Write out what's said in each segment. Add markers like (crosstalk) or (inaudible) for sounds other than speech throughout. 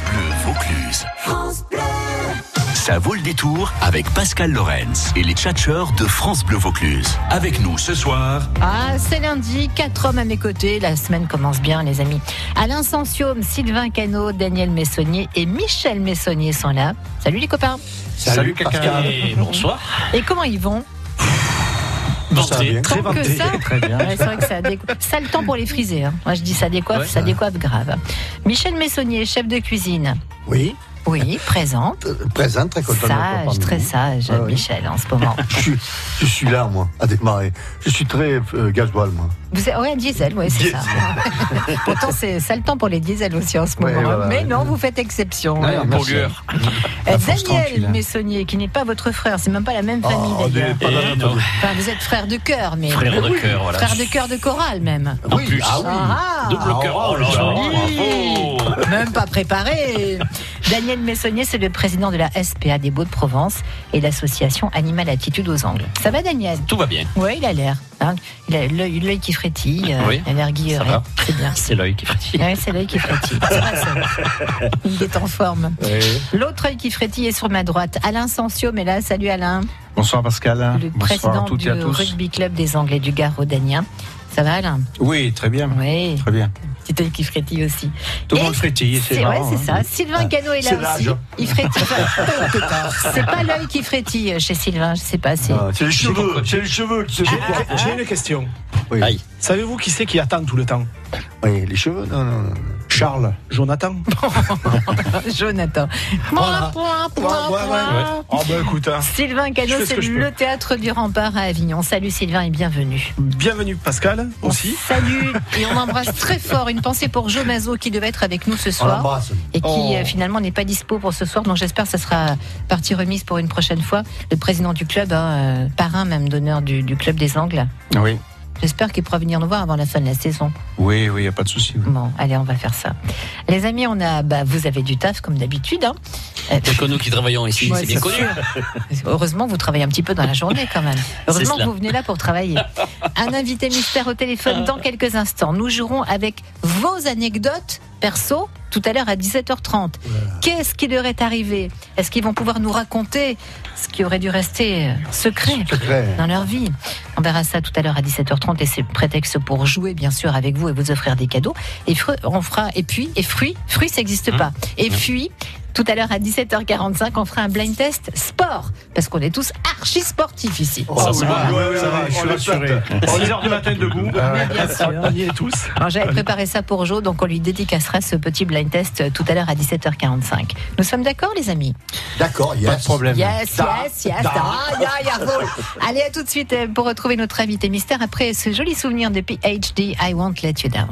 France Bleu Vaucluse. France Bleu. Ça vaut le détour avec Pascal Lorenz et les tchatcheurs de France Bleu Vaucluse. Avec nous ce soir. Ah, c'est lundi, quatre hommes à mes côtés. La semaine commence bien, les amis. Alain Sensium, Sylvain Cano, Daniel Messonnier et Michel Messonnier sont là. Salut les copains. Salut, Pascal. bonsoir. Et comment ils vont? Vanté. Que ça (laughs) Très bien. Ouais, c'est vrai que ça, déco... ça a le temps pour les friser. hein. Moi, je dis ça décoiffe, Ouais. ça décoiffe grave. Michel Messonnier, chef de cuisine. Oui, Oui, présent. euh, présent, très content de Sage, très vous. sage, Ah oui. Michel, en ce moment. (laughs) Je suis, je suis là, moi, à démarrer. Je suis très euh, gasoil, moi. Vous êtes, ouais, diesel, ouais, c'est ça. (laughs) Pourtant, c'est ça le temps pour les diesels aussi en ce moment. hein. voilà, Mais ouais. non, vous faites exception. Ouais, Euh, Daniel. Messonnier, qui n'est pas votre frère, c'est même pas la même famille Oh, d'ailleurs. Enfin, vous êtes frère de cœur, mais. Frère de cœur, voilà. Frère de cœur de chorale même. En oui, plus. ah oui. Ah, Double cœur. Oh joli. bravo. Même pas préparé. Daniel Messonnier, c'est le président de la SPA des Beaux-de-Provence et l'association Animal Attitude aux Angles. Ça va, Daniel? Tout va bien. Oui, il a l'air. hein. Il a l'œil l'œil qui frétille, euh, Oui, il a l'air guilleré. va. C'est bien. C'est l'œil qui frétille. Oui, c'est l'œil qui frétille. C'est vrai, ça. Il est en forme. L'autre œil qui frétille est sur ma droite. Alain Sensio, mais là, salut Alain, Bonsoir Pascal. le Bonsoir président à toutes du et à tous. rugby club des Anglais du Gard Rodanien. Ça va Alain? Oui, très bien. Oui, Très bien. Petit œil qui frétille aussi. Tout le monde frétille, c'est marrant. c'est hein. ça. Sylvain Cano est là aussi. Il frétille. (laughs) c'est pas l'œil qui frétille chez Sylvain, je sais pas. C'est Ah, C'est les cheveux, c'est les cheveux qui se J'ai une question. Savez-vous qui c'est qui attend tout le temps? Oui, les cheveux, non, non, non. Charles, Jonathan (laughs) Jonathan. Point, point, point, Ouais, ouais, point. Oh bah écoute, hein. Sylvain Cano, ce c'est le théâtre du rempart à Avignon. Salut Sylvain et bienvenue. bienvenue Pascal aussi. Salut et on (laughs) embrasse très fort une pensée pour Jo Mazo qui devait être avec nous ce On soir l'embrasse. et qui Oh. euh, finalement n'est pas dispo pour ce soir. Donc j'espère que ça sera partie remise pour une prochaine fois. Le président du club, hein, euh, parrain même d'honneur du, du club des Angles. Oui, J'espère qu'il pourra venir nous voir avant la fin de la saison. oui, oui, il n'y a pas de souci. oui. Bon, allez, on va faire ça. Les amis, on a, bah, vous avez du taf comme d'habitude. Hein. C'est que nous qui travaillons ici, Ouais, c'est bien connu. (laughs) Heureusement, vous travaillez un petit peu dans la journée quand même. Heureusement que vous venez là pour travailler. Un invité mystère au téléphone dans quelques instants. Nous jouerons avec vos anecdotes perso tout à l'heure à 17h30. Qu'est-ce qui leur est arrivé? Est-ce qu'ils vont pouvoir nous raconter ce qui aurait dû rester euh, secret Secret. dans leur vie. On verra ça tout à l'heure à 17h30 et c'est prétexte pour jouer bien sûr avec vous et vous offrir des cadeaux. Et on fera et puis et fruits, fruits ça n'existe pas. Et puis tout à l'heure à 17h45 on fera un blind test sport parce qu'on est tous archi sportifs ici. Oh, Ça, ouais, ouais, Ça va, ouais, je suis souhaite. 6 heures du matin debout. Sûr. (laughs) On y est tous. Alors, J'avais préparé ça pour Jo, donc on lui dédicacera ce petit blind test euh, tout à l'heure à 17h45. Nous sommes d'accord, les amis? D'accord, yes. Pas de problème. Yes, Da, yes, yes. da. Ah. Allez, à tout de suite euh, pour retrouver notre invité mystère après ce joli souvenir de PhD I Won't Let You Down.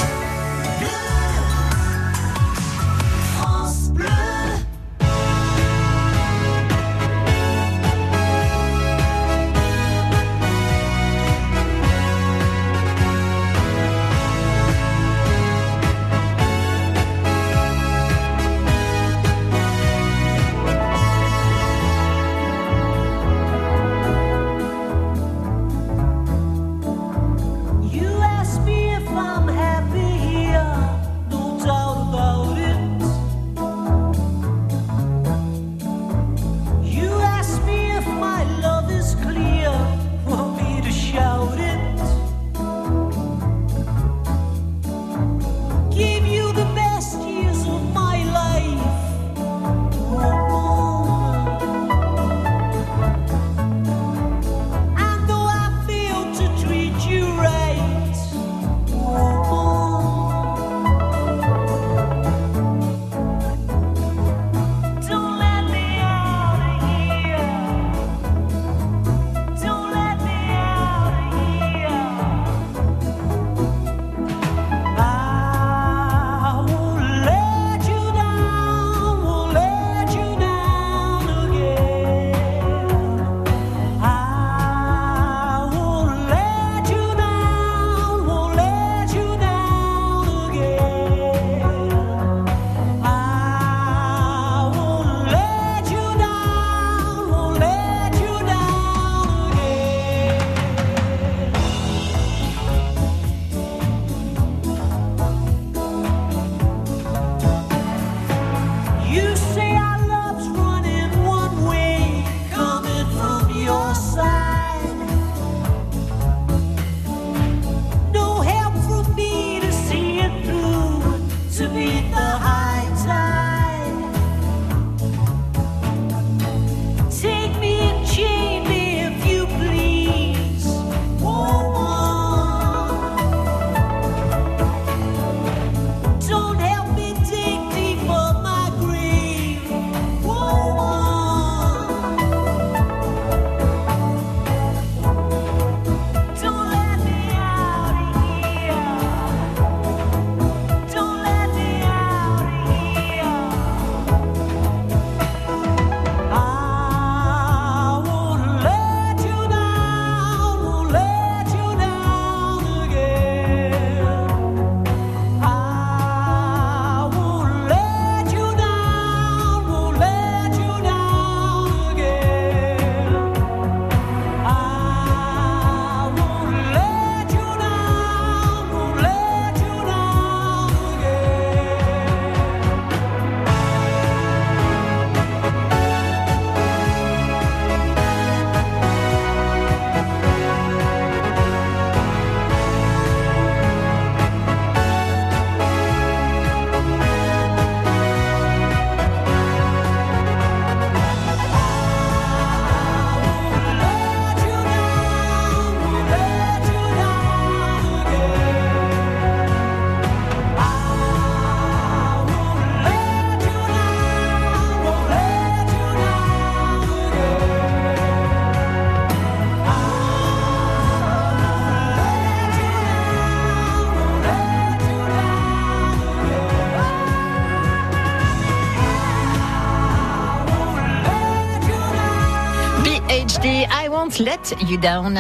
Let You Down.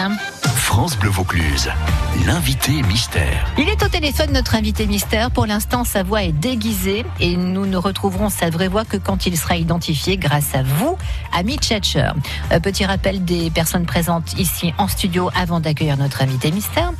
France Bleu Vaucluse, l'invité mystère. Il est au téléphone, notre invité mystère. Pour l'instant, sa voix est déguisée et nous ne retrouverons sa vraie voix que quand il sera identifié grâce à vous, ami Tchatcher. Euh, petit rappel des personnes présentes ici en studio avant d'accueillir notre invité mystère.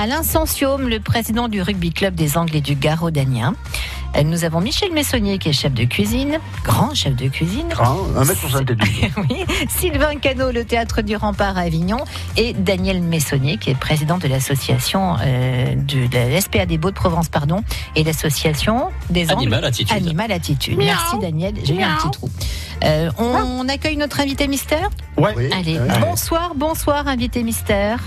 Alain Sensium, le président du rugby club des Anglais du Garaud-Danien. Euh, Nous avons Michel Messonnier qui est chef de cuisine, grand chef de cuisine. Grand, 1m72. (laughs) Oui, Sylvain Cano, le théâtre du Rempart à Avignon, et Daniel Messonnier, qui est président de l'association euh, de, de la SPA des Beaux-de-Provence, pardon, et l'association des Angles- Animal Attitude. Animal Attitude. Merci Daniel, j'ai eu un petit trou. Euh, on accueille notre invité mystère Ouais. Oui. Allez, Ouais. bonsoir, bonsoir invité mystère.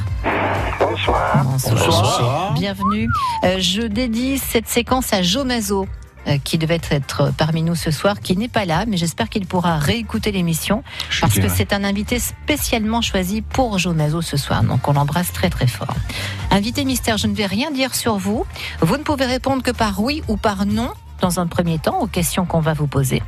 Bonsoir. Bonsoir. Bienvenue. Euh, je dédie cette séquence à Joe Mazo. euh, qui devait être parmi nous ce soir, qui n'est pas là, mais j'espère qu'il pourra réécouter l'émission Je parce que c'est un invité spécialement choisi pour Joe Mazo ce soir. Donc on l'embrasse très très fort. Invité mystère, je ne vais rien dire sur vous. Vous ne pouvez répondre que par oui ou par non dans un premier temps aux questions qu'on va vous poser.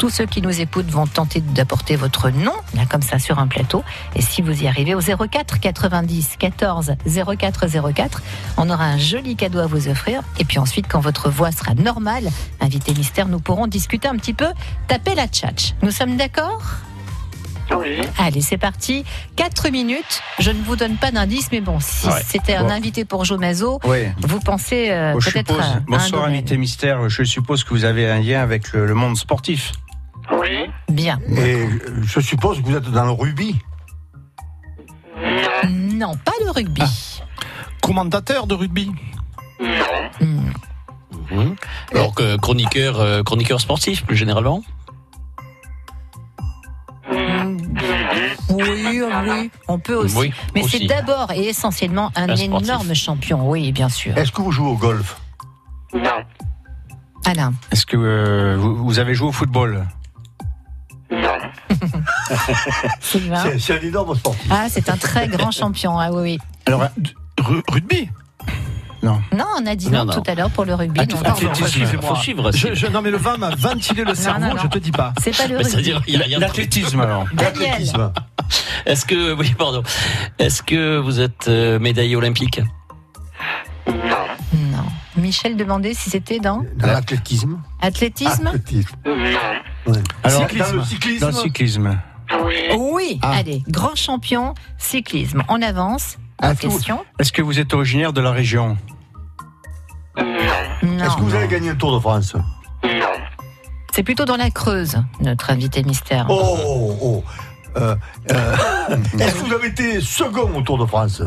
Tous ceux qui nous écoutent vont tenter d'apporter votre nom, là comme ça sur un plateau. Et si vous y arrivez au 04 90 14 04 04, on aura un joli cadeau à vous offrir. Et puis ensuite, quand votre voix sera normale, invité mystère, nous pourrons discuter un petit peu, taper la tchatch. Nous sommes d'accord? Oui. Allez, c'est parti. 4 minutes. Je ne vous donne pas d'indice, mais bon, si Ouais. c'était un Bon. invité pour Oui. vous pensez euh, Bon, peut-être un bonsoir invité mystère, je suppose que vous avez un lien avec le, le monde sportif. Oui. Bien. Et je suppose que vous êtes dans le rugby. Non, pas le rugby. Commentateur de rugby. Hmm. Alors que chroniqueur, euh, chroniqueur sportif, plus généralement. Hmm. Oui, oui, on peut aussi. Oui, Mais c'est d'abord et essentiellement un énorme champion, oui, bien sûr. Est-ce que vous jouez au golf? Non. Alain, Est-ce que euh, vous, vous avez joué au football? Non. C'est- C'est un énorme sportif. Ah, c'est un très grand champion, ah oui, oui. Alors, ru- rugby? Non, on a dit non, Non, non. tout à l'heure pour le rugby. Attends, non. excusez-moi. faut suivre, Je- Sylvain. je- Non, mais le vin m'a ventilé le cerveau, non, non. je te dis pas. C'est pas le Mais rugby. C'est-à-dire, il y a, il y a un truc. L'athlétisme alors. (laughs) Daniel, L'athlétisme. Est-ce que, oui, pardon. Est-ce que vous êtes euh, médaillé olympique? Non. Michel demandait si c'était dans Dans l'athlétisme. athlétisme. Athlétisme. Non. Ouais. Alors, Dans le cyclisme. Dans le cyclisme. Oui. Oui, Ah. allez, grand champion cyclisme. On avance. Ah, question Est-ce que vous êtes originaire de la région Non. Est-ce que vous avez gagné le Tour de France C'est plutôt dans la Creuse, notre invité mystère. Oh, oh, oh. Euh, euh, (laughs) Est-ce que vous avez été second au Tour de France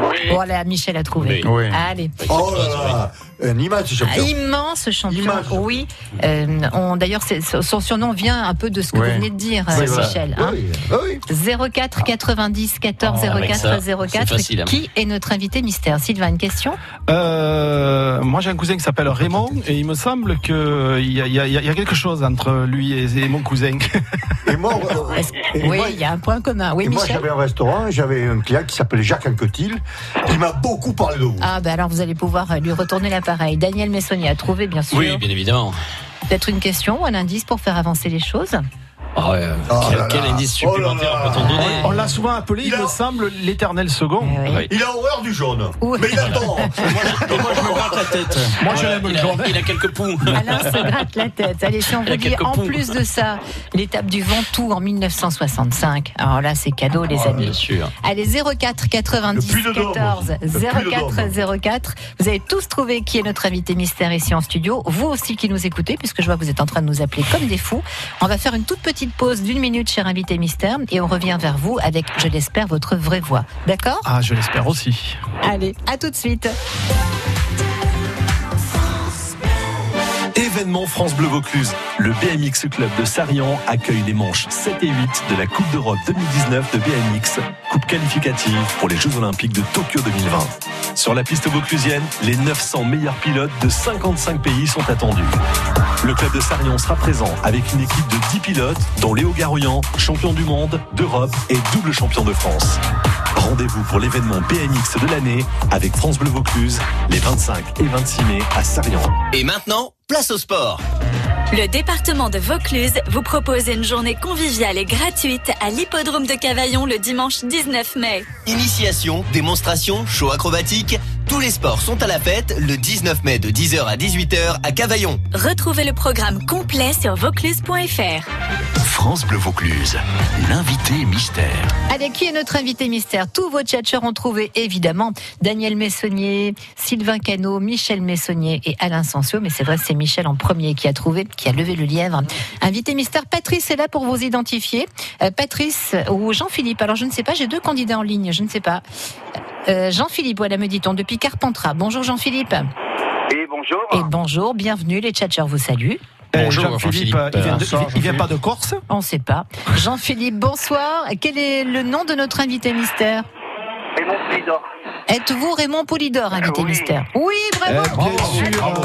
Oui. Voilà, Michel a trouvé. Oui. Allez. Oh là là Un immense champion. Immense champion, Immense. oui. Euh, on, D'ailleurs, c'est- son surnom vient un peu de ce que vous venez de dire, euh. Michel. hein. Oui, oui. 04 90 14 Ah, avec 04 ça, c'est 04. facile, hein. Qui est notre invité mystère? Sylvain, une question? Euh, moi, j'ai un cousin qui s'appelle Raymond et il me semble qu'il y, a- il y, y a quelque chose entre lui et, et mon cousin. (laughs) Et moi, euh, et Oui, il y a un point commun. Oui, et moi, Michel? j'avais un restaurant, j'avais un client qui s'appelait Jacques Anquetil, qui m'a beaucoup parlé de vous. Ah, ben alors vous allez pouvoir euh, lui retourner l'appareil. Daniel Messonnier a trouvé, bien sûr. Oui, bien évidemment. Peut-être une question ou un indice pour faire avancer les choses? Ah ouais, Oh quel, là quel là. indice Oh supplémentaire là. peut-on donner On l'a souvent appelé, il a- me semble, l'éternel second. Eh oui. Oui. Il a horreur du jaune. Oui. Mais il. Et (laughs) moi, je me gratte la tête. Moi, je Voilà, l'aime le il, a, jaune. il a quelques poux. (laughs) Alain se gratte la tête. Allez, si on vous dit en poux. plus de ça, l'étape du Ventoux en 1965. Alors là, c'est cadeau, les amis. Bien sûr. Allez, 04 90 Le puits de Dôme. 14 Le puits de 04 04. Vous avez tous trouvé qui est notre invité mystère ici en studio. Vous aussi qui nous écoutez, puisque je vois que vous êtes en train de nous appeler comme des fous. On va faire une toute petite pause d'une minute, cher invité mystère, et on revient vers vous avec, je l'espère, votre vraie voix. D'accord? Ah, je l'espère aussi. Allez, à tout de suite. Événement France Bleu Vaucluse. Le BMX Club de Sarian accueille les manches 7 et 8 de la Coupe d'Europe 2019 de BMX, coupe qualificative pour les Jeux Olympiques de Tokyo 2020. Sur la piste vauclusienne, les 900 meilleurs pilotes de 55 pays sont attendus. Le club de Sarion sera présent avec une équipe de 10 pilotes, dont Léo Garouillan, champion du monde, d'Europe et double champion de France. Rendez-vous pour l'événement BMX de l'année avec France Bleu Vaucluse les 25 et 26 mai à Sarian. Et maintenant, place au sport. Le département de Vaucluse vous propose une journée conviviale et gratuite à l'hippodrome de Cavaillon le dimanche 19 mai. Initiation, démonstration, show acrobatique, tous les sports sont à la fête le 19 mai de 10h à 18h à Cavaillon. Retrouvez le programme complet sur vaucluse.fr. France Bleu Vaucluse, l'invité mystère. Allez, qui est notre invité mystère? Tous vos tchatcheurs ont trouvé évidemment Daniel Messonnier, Sylvain Cano, Michel Messonnier et Alain Sensio. Mais c'est vrai, c'est Michel en premier qui a trouvé, qui a levé le lièvre. Invité mystère, Patrice est là pour vous identifier. Euh, Patrice ou Jean-Philippe. Alors je ne sais pas, j'ai deux candidats en ligne, je ne sais pas. Euh, Jean-Philippe, voilà, me dit-on, depuis Carpentras. Bonjour Jean-Philippe. Et bonjour. Et bonjour, bienvenue, les tchatcheurs vous saluent. Bonjour Jean-Philippe, il vient, de- il vient pas de Corse On ne sait pas. Jean-Philippe, bonsoir. Quel est le nom de notre invité mystère Raymond Polidor. Êtes-vous Raymond Poulidor, invité Oui. mystère Oui, bravo. Eh, bien sûr. Bravo.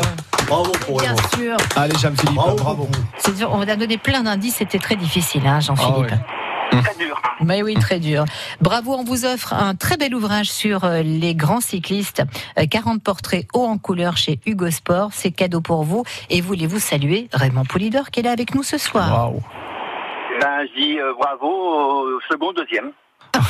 Bravo pour Bien sûr. Allez Jean-Philippe, Bravo. bravo. C'est dur, On vous a donné plein d'indices, c'était très difficile, hein, Jean-Philippe. Ah Très dur. Mais oui, très dur. Bravo, on vous offre un très bel ouvrage sur euh, les grands cyclistes. Euh, 40 portraits haut en couleur chez Hugo Sport. C'est cadeau pour vous. Et voulez-vous saluer Raymond Poulidor qui est là avec nous ce soir? Waouh. Ben, je dis euh, bravo au second, deuxième. (laughs)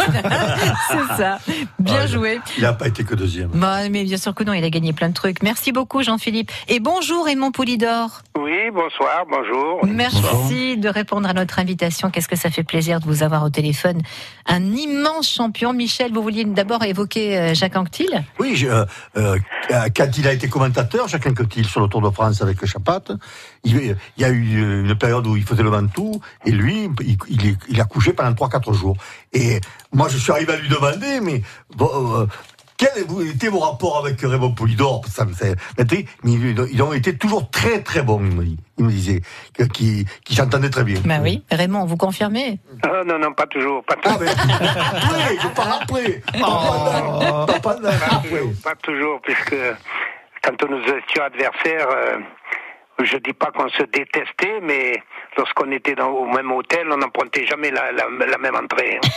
C'est ça. Bien Ouais. joué. Il n'a pas été que deuxième. Bah, mais bien sûr que non, il a gagné plein de trucs. Merci beaucoup, Jean-Philippe. Et bonjour, Raymond Poulidor. Oui, bonsoir, bonjour. Merci de répondre à notre invitation. Qu'est-ce que ça fait plaisir de vous avoir au téléphone. Un immense champion. Michel, vous vouliez d'abord évoquer euh, Jacques Anquetil Oui, je- euh, euh, quand il a été commentateur, Jacques Anquetil, sur le Tour de France avec Chapat, il, il y a eu une période où il faisait le Ventoux, et lui, il, il, est- il a couché pendant 3-4 jours. Et moi, je suis arrivé à lui demander, mais bon, euh, quels étaient vos rapports avec Raymond Poulidor Ça me fait- mais ils, ont été toujours très très bons, il me, dit- il me disait, qui, qui s'entendaient très bien. Ben oui. Raymond, vous confirmez? Ah, non, non, pas toujours. Pas, Ah, toujours. après, je parle après. Pas pas, toujours pas toujours, puisque quand nous étions adversaires, euh, je dis pas qu'on se détestait, mais lorsqu'on était dans, au même hôtel, on n'empruntait jamais la, la, la même entrée. (laughs)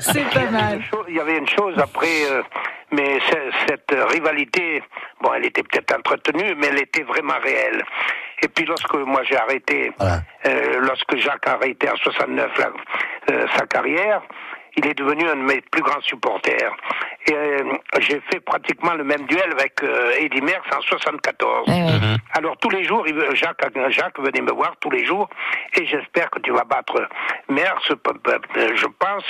C'est Il y pas avait mal. une chose- Il y avait une chose après, euh, mais ce- cette rivalité, bon, elle était peut-être entretenue, mais elle était vraiment réelle. Et puis lorsque moi j'ai arrêté, Voilà. euh, lorsque Jacques a arrêté en 69 la- euh, sa carrière, il est devenu un de mes plus grands supporters. Et euh, j'ai fait pratiquement le même duel avec euh, Eddie Merckx en 74. Eh oui. Alors tous les jours, Jacques, Jacques venait me voir tous les jours et j'espère que tu vas battre Merckx, je pense.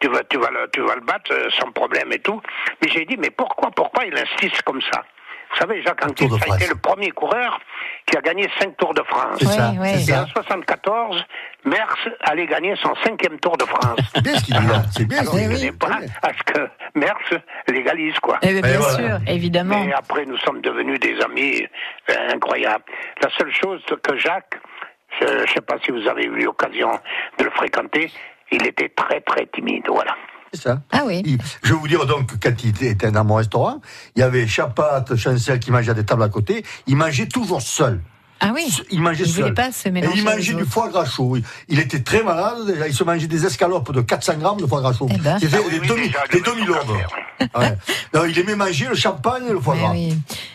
Tu vas, tu vas, le, tu vas le battre euh, sans problème et tout. Mais j'ai dit, mais pourquoi, pourquoi il insiste comme ça? Vous savez, Jacques de ça a été le premier coureur qui a gagné cinq Tours de France. C'est ça, Et ça. en 74, Merckx allait gagner son cinquième Tour de France. C'est bien ce qu'il dit là. C'est bien ce Alors, qu'il venait pas à ce que Merckx légalise, quoi. Eh bien, bien voilà. sûr, évidemment. Et après, nous sommes devenus des amis euh, incroyables. La seule chose que Jacques, je ne sais pas si vous avez eu l'occasion de le fréquenter, il était très très timide, voilà. C'est ça. Ah oui. Je vais vous dire donc, quand il était dans mon restaurant, il y avait Chapat, Chancel qui mangeait à des tables à côté. Il mangeait toujours seul. Ah oui. Il mangeait Il seul. voulait pas se Et mélanger il mangeait du foie gras chaud. Il- Il était très malade. déjà, Il se mangeait des escalopes de 400 grammes de foie gras chaud. Eh ben. C'était Ah oui, des oui, demi, déjà, des le demi mec en cancer, Ouais. Non, il aimait manger le champagne et le foie Ouais, gras. oui.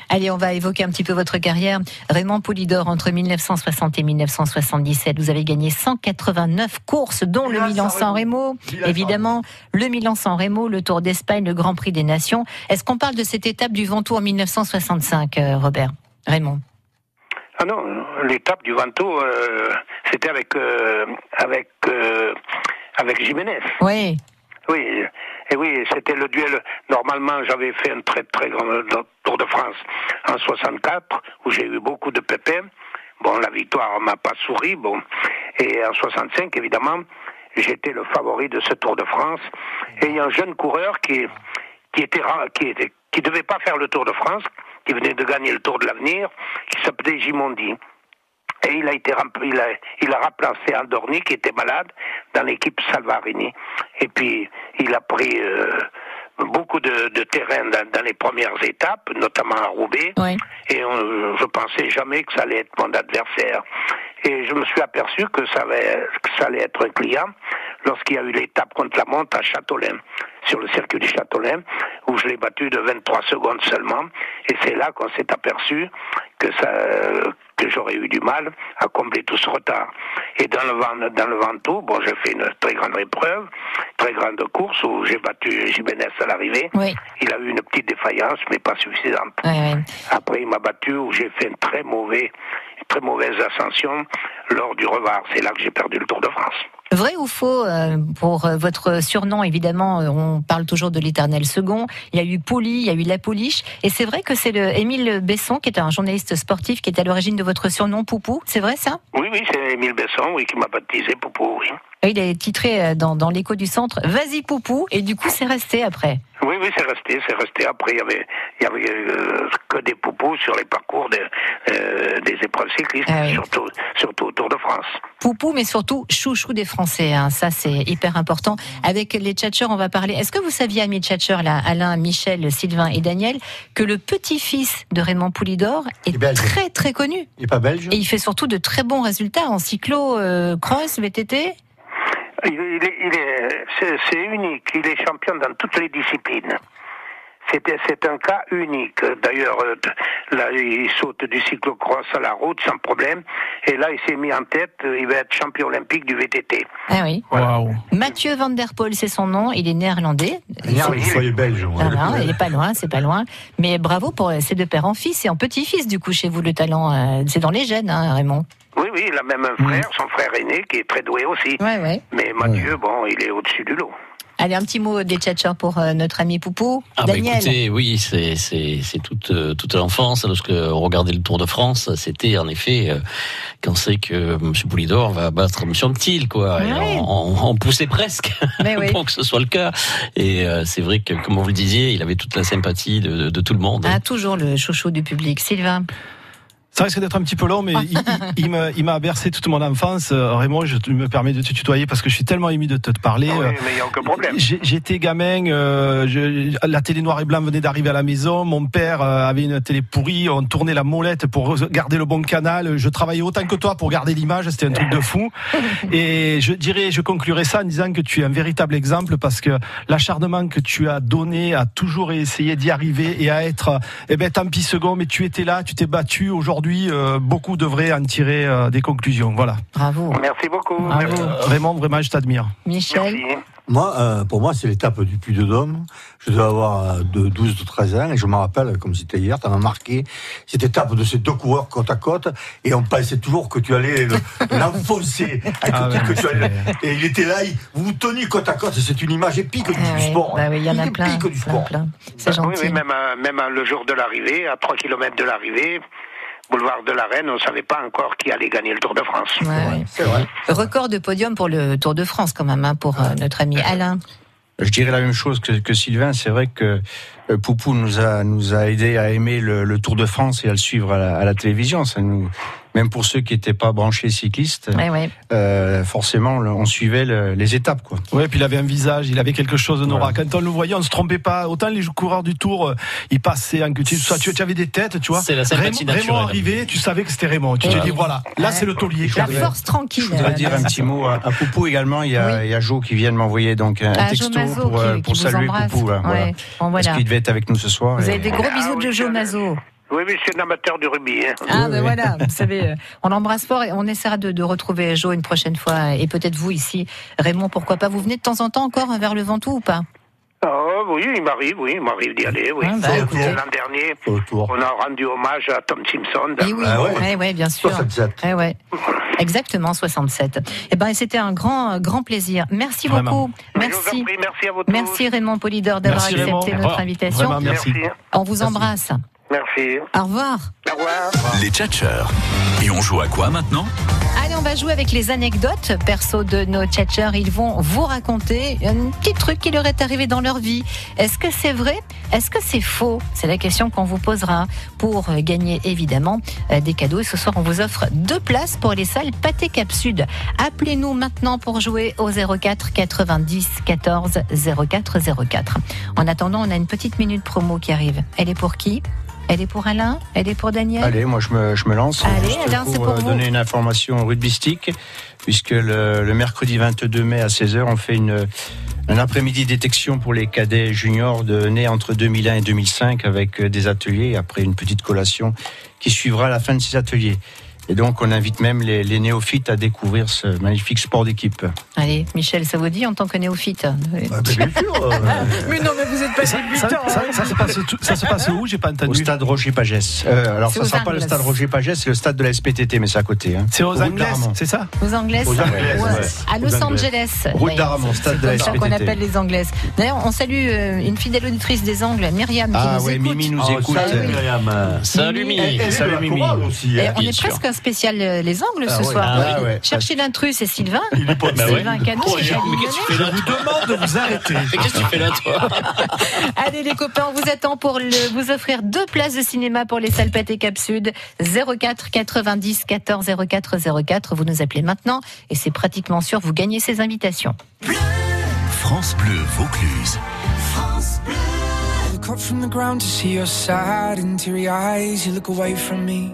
Allez, on va évoquer un petit peu votre carrière. Raymond Poulidor, entre 1960 et 1977, vous avez gagné 189 courses, dont le Milan-San Remo, évidemment, le Milan-San Remo, le Tour d'Espagne, le Grand Prix des Nations. Est-ce qu'on parle de cette étape du Ventoux en 1965, euh, Robert? Raymond Ah non, l'étape du Vento, euh, c'était avec euh, avec euh, avec Jiménez. Oui. Oui, et oui, c'était le duel. Normalement, j'avais fait un très très grand Tour de France en 64 où j'ai eu beaucoup de pépins. Bon, la victoire m'a pas souri. Bon, et en 65, évidemment, j'étais le favori de ce Tour de France. Et il y a un jeune coureur qui qui était qui était qui devait pas faire le Tour de France, qui venait de gagner le Tour de l'avenir, qui s'appelait Gimondi. Et il a été il a, il a remplacé Andorni qui était malade dans l'équipe Salvarini. Et puis il a pris euh, beaucoup de, de terrain dans, dans les premières étapes, notamment à Roubaix. Oui. Et on- je pensais jamais que ça allait être mon adversaire. Et je me suis aperçu que ça allait, que ça allait être un client lorsqu'il y a eu l'étape contre la montre à Châteaulin, sur le circuit du Châteaulin, où je l'ai battu de 23 secondes seulement. Et c'est là qu'on s'est aperçu que ça, que j'aurais eu du mal à combler tout ce retard. Et dans le dans le Ventoux, bon, j'ai fait une très grande épreuve, très grande course où j'ai battu Jiménez à l'arrivée. Oui. Il a eu une petite défaillance, mais pas suffisante. Ouais. Après, il m'a battu où j'ai fait une très mauvais, une très mauvaise ascension lors du revard. C'est là que j'ai perdu le Tour de France. Vrai ou faux euh, pour euh, votre surnom Évidemment, euh, on parle toujours de l'éternel second. Il y a eu Poli, il y a eu La Poliche. Et c'est vrai que c'est le Émile Besson, qui est un journaliste sportif, qui est à l'origine de votre surnom Poupou. C'est vrai ça? Oui, oui, c'est Émile Besson, oui, qui m'a baptisé Poupou, oui. Il est titré euh, dans, dans l'écho du centre Vas-y Poupou. Et du coup, c'est resté après. Oui, oui, c'est resté, c'est resté. Après, il y avait, il y avait euh, que des poupous sur les parcours de, euh, des épreuves cyclistes, Ah oui. surtout, surtout au Tour de France. Poupou, mais surtout chouchou des Français. hein. Ça, c'est hyper important. Avec les tchatcheurs, on va parler. Est-ce que vous saviez, amis tchatcheurs, là, Alain, Michel, Sylvain et Daniel, que le petit-fils de Raymond Poulidor est très, très connu? Il est pas belge Et il fait surtout de très bons résultats en cyclo, euh, cross, VTT. Il, il est, il est, c'est, c'est unique. Il est champion dans toutes les disciplines. C'était, c'est un cas unique. D'ailleurs, euh, là, il saute du cyclocross à la route sans problème. Et là, il s'est mis en tête. euh, Il va être champion olympique du VTT. Ah oui. Waouh. Mathieu Van Der Poel, c'est son nom. Il est néerlandais. Il il aller belge. ouais. Voilà, il est pas loin, c'est pas loin. Mais bravo pour ces deux pères en fils et en petit-fils, du coup, chez vous, le talent. euh, c'est dans les gènes, hein, Raymond. Oui, il a même un frère, son frère aîné, qui est très doué aussi. Ouais, ouais. Mais Mathieu, bon, il est au-dessus du lot. Allez, un petit mot des tchatchers pour euh, notre ami Poupou. Ah bah Daniel. écoutez, oui, c'est c'est c'est toute euh, toute l'enfance lorsque on regardait le Tour de France, c'était en effet euh, quand c'est que Monsieur Poulidor va battre Monsieur Antil quoi. Et Ouais. on, on- on poussait presque (laughs) oui. pour que ce soit le cas. Et euh, c'est vrai que comme vous le disiez, il avait toute la sympathie de, de, de tout le monde. Ah, toujours le chouchou du public. Sylvain. Ça risque d'être un petit peu long, mais il, il- (laughs) il m'a bercé toute mon enfance. Euh, Raymond, je me permets de te tutoyer parce que je suis tellement ému de te parler. Oui, Euh, mais il n'y a aucun problème. J'étais gamin, euh, je- la télé noir et blanc venait d'arriver à la maison. Mon père euh, avait une télé pourrie. On tournait la molette pour garder le bon canal. Je travaillais autant que toi pour garder l'image. C'était un truc de fou. (laughs) Et je dirais, je conclurai ça en disant que tu es un véritable exemple parce que l'acharnement que tu as donné à toujours essayer d'y arriver et à être, eh ben tant pis second, mais tu étais là, tu t'es battu. Aujourd'hui, euh, beaucoup devraient en tirer euh, des conclusions. Voilà. Bravo. Merci beaucoup. Bravo. Euh, Raymond, vraiment, je t'admire. Michel. Merci. Moi, euh, pour moi, c'est l'étape du Puy de Dôme. Je devais avoir de 12 ou 13 ans et je me rappelle, comme c'était hier, ça m'a marqué cette étape de ces deux coureurs côte à côte et on pensait toujours que tu allais le- (laughs) l'enfoncer. Ah ouais, et il était là, il- vous vous teniez côte à côte. C'est une image épique du, Ah du sport. bah oui, il y en a Épique plein. du plein, sport. plein. C'est Oui, gentil. oui, même, même le jour de l'arrivée, à 3 km de l'arrivée, boulevard de la Reine, on ne savait pas encore qui allait gagner le Tour de France. Ouais, ouais. C'est vrai. Record de podium pour le Tour de France, quand même, hein, pour euh, notre ami Alain. Je dirais la même chose que, que Sylvain. C'est vrai que euh, Poupou nous a nous a aidé à aimer le, le Tour de France et à le suivre à la, à la télévision. Ça nous, même pour ceux qui n'étaient pas branchés cyclistes, Ouais, ouais. euh, forcément, on suivait le- les étapes, quoi. Ouais, puis il avait un visage, il avait quelque chose de Nora. Quand on le voyait, on se trompait pas. Autant les coureurs du Tour, euh, ils passaient en ça. Tu, tu avais des têtes, tu vois. C'est la Raymond, Raymond arrivait, tu savais que c'était Raymond. Tu te dis voilà, là c'est le taulier. La force tranquille. Je voudrais euh, dire un petit mot à, à Poupou également. Il y a, Oui. il y a Jo qui vient de m'envoyer donc un, Ah, texto Jo Mazo pour, euh, qui- pour qui vous saluer. Poupou. là, voilà. Parce qu'il devait être avec nous ce soir. Vous avez des gros bisous de je- Mazo. Oui, oui, c'est un amateur du rugby. hein. Ah ben voilà, vous (laughs) savez, euh, on l'embrasse fort et on essaiera de, de retrouver Joe une prochaine fois et peut-être vous ici, Raymond, pourquoi pas. Vous venez de temps en temps encore vers le Ventoux ou pas? Oh, oui, il m'arrive, oui, il m'arrive d'y aller, oui. Ah, bah. L'an dernier, Autour. on a rendu hommage à Tom Simpson. Eh oui, Ah ouais. ouais, ouais, bien sûr. 67. Eh ouais. Exactement, 67. Eh ben, c'était un grand, grand plaisir. Merci Vraiment. beaucoup. Merci. prie, merci à vous tous. Merci Raymond Polidor d'avoir accepté Raymond. notre invitation. Vraiment, merci. Merci. On vous embrasse. Merci. Au revoir. Au revoir. Les tchatcheurs. Et on joue à quoi maintenant? On va jouer avec les anecdotes perso de nos tchatchers. Ils vont vous raconter un petit truc qui leur est arrivé dans leur vie. Est-ce que c'est vrai? Est-ce que c'est faux? C'est la question qu'on vous posera pour gagner évidemment euh, des cadeaux. Et ce soir, on vous offre deux places pour les salles Pâté Cap Sud. Appelez-nous maintenant pour jouer au 04 90 14 04 04. En attendant, on a une petite minute promo qui arrive. Elle est pour qui? Elle est pour Alain? Elle est pour Daniel? Allez, moi je me, je me lance. Allez, Alain, c'est pour euh, vous. donner une information puisque le, mercredi 22 mai à 16h, on fait un après-midi détection pour les cadets juniors de, nés entre 2001 et 2005 avec euh, des ateliers, après une petite collation qui suivra la fin de ces ateliers. Et donc, on invite même les, les néophytes à découvrir ce magnifique sport d'équipe. Allez, Michel, ça vous dit en tant que néophyte? Bah, bien sûr. euh, (laughs) Mais non, mais vous êtes pas Ça, ça- ça- ça se passe, tout- ça se passe où? J'ai pas Au entendu. stade Roger Pagès. Euh, alors, C'est ça aux sera pas le stade Roger Pagès, c'est le stade de la SPTT, mais c'est à côté. Hein. C'est aux d'Aramon. c'est ça? Aux Anglaises, Ouais. À Los. Angeles. Route d'Aramon, stade de la C'est comme ça qu'on SPTT. appelle les Anglaises. D'ailleurs, on salue euh, une fidèle auditrice des Angles, Myriam, qui Ah nous ouais, écoute. Mimi nous oh, écoute. salut, oui. Myriam. Salut Mimi. Salut, Mimi. hein. on est presque un spécial euh, les Angles Ah ce ouais. soir. Ah ouais. Chercher l'intrus, c'est Sylvain. Il est pas Bah ouais. Sylvain Canon, Oh, mais qu'est-ce que tu fais là, Je vous demande de vous arrêter. Mais (laughs) qu'est-ce que tu fais là, toi (laughs) Allez les copains, on vous attend pour le- vous offrir deux places de cinéma pour les Salpettes et Cap Sud. 04 90 14 04 04. Vous nous appelez maintenant et c'est pratiquement sûr, vous gagnez ces invitations. France Bleu Vaucluse. look up from the ground to see your sad and teary eyes. You look away from me,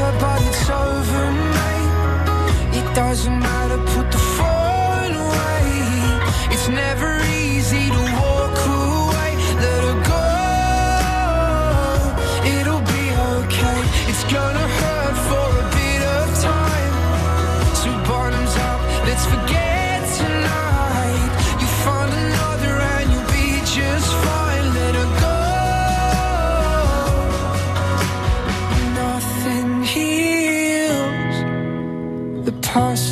her, but it's over, mate. It doesn't matter, put the phone away. It's never easy to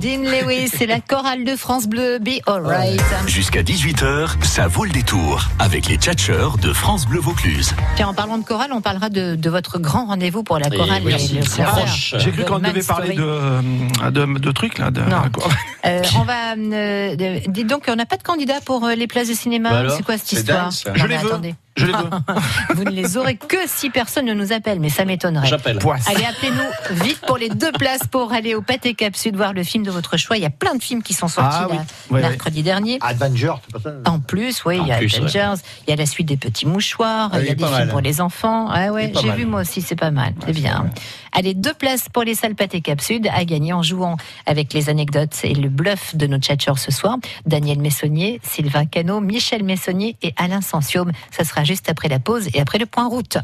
Dean Lewis, c'est la chorale de France Bleu, Be Alright. Jusqu'à 18h, ça vaut le détour avec les tchatcheurs de France Bleu Vaucluse. Tiens, en parlant de chorale, on parlera de, de votre grand rendez-vous pour la chorale. oui, proche. J'ai cru qu'on devait parler de, de, de trucs là. De, Non. quoi. Euh, on va. Euh, de- dites donc, on n'a pas de candidat pour euh, les places de cinéma. Bah c'est quoi cette histoire dingue, ça. Non, Je les veux. attendez. Je les (laughs) veux. Vous ne les aurez que si personne ne nous appelle, mais ça m'étonnerait. J'appelle. Allez, appelez-nous vite pour les deux places pour aller au Pâté Cap Sud voir le film de votre choix. Il y a plein de films qui sont sortis Ah oui. là, Ouais, mercredi dernier. Avenger, c'est pas ça? En plus, oui, En il y a plus, Avengers, il y a la suite des petits mouchoirs, Ah, il y a des films mal. pour les enfants. Ah ouais, j'ai vu moi aussi, c'est pas mal, c'est bien. Allez, deux places pour les salles Pâté Cap Sud à gagner en jouant avec les anecdotes et le bluff de nos tchatcheurs ce soir. Daniel Messonnier, Sylvain Cano, Michel Messonnier et Alain Sensium. Ça sera juste après la pause et après le point route.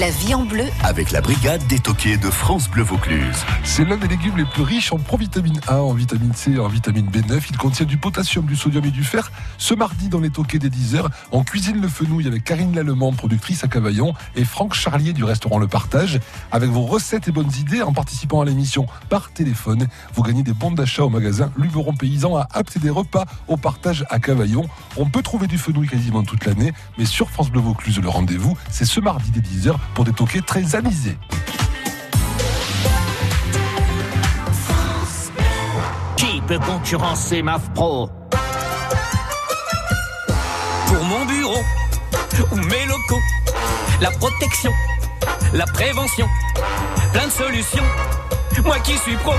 La vie en bleu. Avec la brigade des toqués de France Bleu Vaucluse. C'est l'un des légumes les plus riches en provitamine A, en vitamine C et en vitamine B9. Il contient du potassium, du sodium et du fer. Ce mardi, dans les toqués des 10h, on cuisine le fenouil avec Karine Lallemand, productrice à Cavaillon, et Franck Charlier du restaurant Le Partage. Avec vos recettes et bonnes idées, en participant à l'émission par téléphone, vous gagnez des bons d'achat au magasin Luberon Paysan à Apt et des repas au partage à Cavaillon. On peut trouver du fenouil quasiment toute l'année, mais sur France Bleu Vaucluse, le rendez-vous, c'est ce mardi dès 10h pour des toquets très amusés. Qui peut concurrencer MAF Pro Pour mon bureau ou mes locaux, la protection, la prévention, plein de solutions. Moi qui suis pro,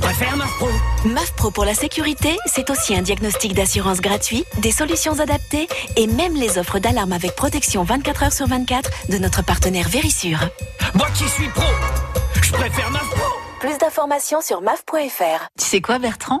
je préfère MAF Pro. MAF Pro pour la sécurité, c'est aussi un diagnostic d'assurance gratuit, des solutions adaptées et même les offres d'alarme avec protection 24 heures sur 24 de notre partenaire Vérissure. Moi qui suis pro, je préfère MAF Pro. Plus d'informations sur maf.fr. Tu sais quoi, Bertrand?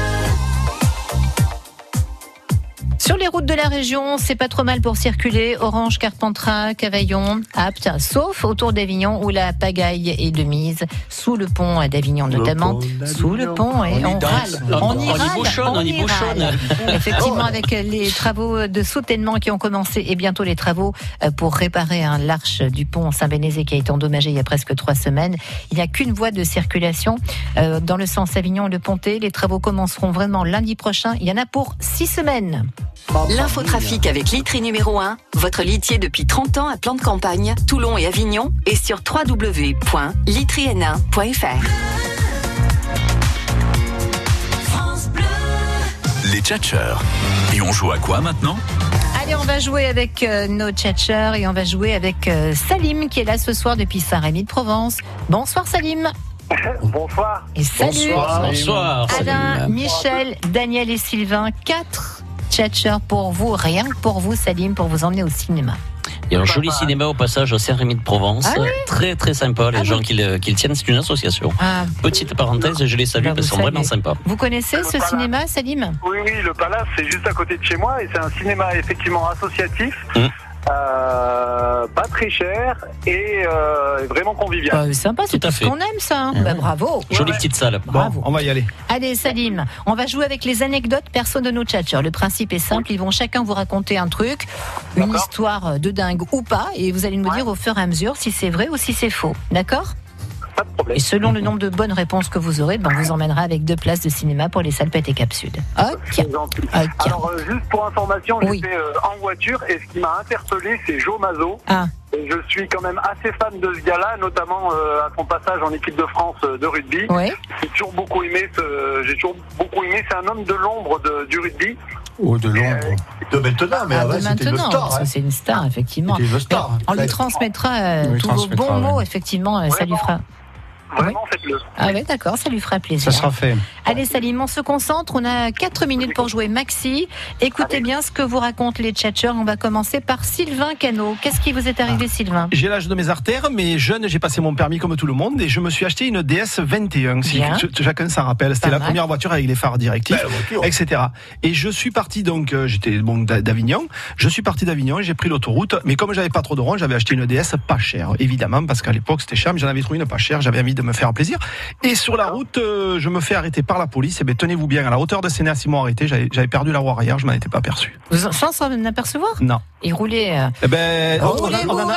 Sur les routes de la région, c'est pas trop mal pour circuler. Orange, Carpentras, Cavaillon, apte, sauf autour d'Avignon où la pagaille est de mise, sous le pont d'Avignon notamment, sous le pont et on, râle. On, y, râle, on, y bouchonne. Effectivement, avec les travaux de soutènement qui ont commencé et bientôt les travaux euh, pour réparer un l'arche du pont Saint-Bénézé qui a été endommagé il y a presque trois semaines. Il n'y a qu'une voie de circulation euh, dans le sens Avignon-Le Pontet. Les travaux commenceront vraiment lundi prochain. Il y en a pour six semaines. L'infotrafic avec Litry numéro 1, votre litier depuis 30 ans à plan de campagne, Toulon et Avignon, et sur www.litryn1.fr. Les tchatcheurs. Et on joue à quoi maintenant? Allez, on va jouer avec euh, nos tchatcheurs et on va jouer avec euh, Salim qui est là ce soir depuis Saint-Rémy de Provence. Bonsoir Salim. (laughs) Bonsoir. Et salut. Bonsoir. Bonsoir Alain, Salim. Michel, Daniel et Sylvain, quatre tchatcheurs pour vous, rien que pour vous Salim, pour vous emmener au cinéma. Il y a un joli cinéma au passage à Saint-Rémy de Provence. Ah oui très très sympa. Les gens qui le, qui le tiennent, c'est une association. Ah. Petite parenthèse, je les salue Bah, parce qu'ils sont vraiment sympas. Vous connaissez ce cinéma, Salim? Oui, oui, le Palace, c'est juste à côté de chez moi et c'est un cinéma effectivement associatif, Hum. Euh, pas très cher et euh, vraiment convivial. Bah, Sympa, c'est Tout ce fait. qu'on aime ça. hein. Bah, bravo. Jolie petite salle. Bravo. On va y aller. Allez Salim, on va jouer avec les anecdotes perso de nos tchatcheurs. Le principe est simple, ils vont chacun vous raconter un truc, une histoire de dingue ou pas, et vous allez nous dire au fur et à mesure si c'est vrai ou si c'est faux. D'accord? Et selon le nombre de bonnes réponses que vous aurez, ben, on vous emmènera avec deux places de cinéma pour les salles Pète et Cap Sud. Ok. C'est gentil. Ok. Alors, euh, juste pour information, j'étais euh, en voiture et ce qui m'a interpellé, c'est Joe Mazo. Ah. Et je suis quand même assez fan de ce gars-là, notamment euh, à son passage en équipe de France euh, de rugby. Ouais. J'ai toujours beaucoup aimé ce, j'ai toujours beaucoup aimé. C'est un homme de l'ombre de- du rugby. Oh, de l'ombre. De maintenant, mais Ah, avant, de c'était hein. c'est une star, effectivement. Star. On lui Ouais. transmettra euh, tous vos bons ouais. mots, effectivement, euh, ça lui fera. Vraiment, faites-le. Ah ouais, d'accord, ça lui fera plaisir. Ça sera fait. Allez Salim, on se concentre, on a 4 minutes pour jouer Maxi. Écoutez bien ce que vous racontent les tchatcheurs. On va commencer par Sylvain Cano. Qu'est-ce qui vous est arrivé Sylvain? J'ai l'âge de mes artères, mais jeune, j'ai passé mon permis comme tout le monde et je me suis acheté une DS 21. Si chacun s'en rappelle. C'était la mal. première voiture avec les phares directifs, etc. Et je suis parti donc, euh, j'étais bon d'A- d'Avignon. Je suis parti d'Avignon et j'ai pris l'autoroute. Mais comme j'avais pas trop de ronds, j'avais acheté une DS pas chère, évidemment, parce qu'à l'époque c'était cher. Mais j'en avais trouvé une pas chère. J'avais envie de me faire plaisir. Et sur la route, euh, je me fais arrêter par la police. Et ben tenez-vous bien, à la hauteur de Sénat, ils m'ont arrêté. J'avais perdu la roue arrière. Je m'en étais pas aperçu. Vous en- sans s'en apercevoir Non. Il roulait. euh, Eh ben, Oh, on, les a- on en a- on en a-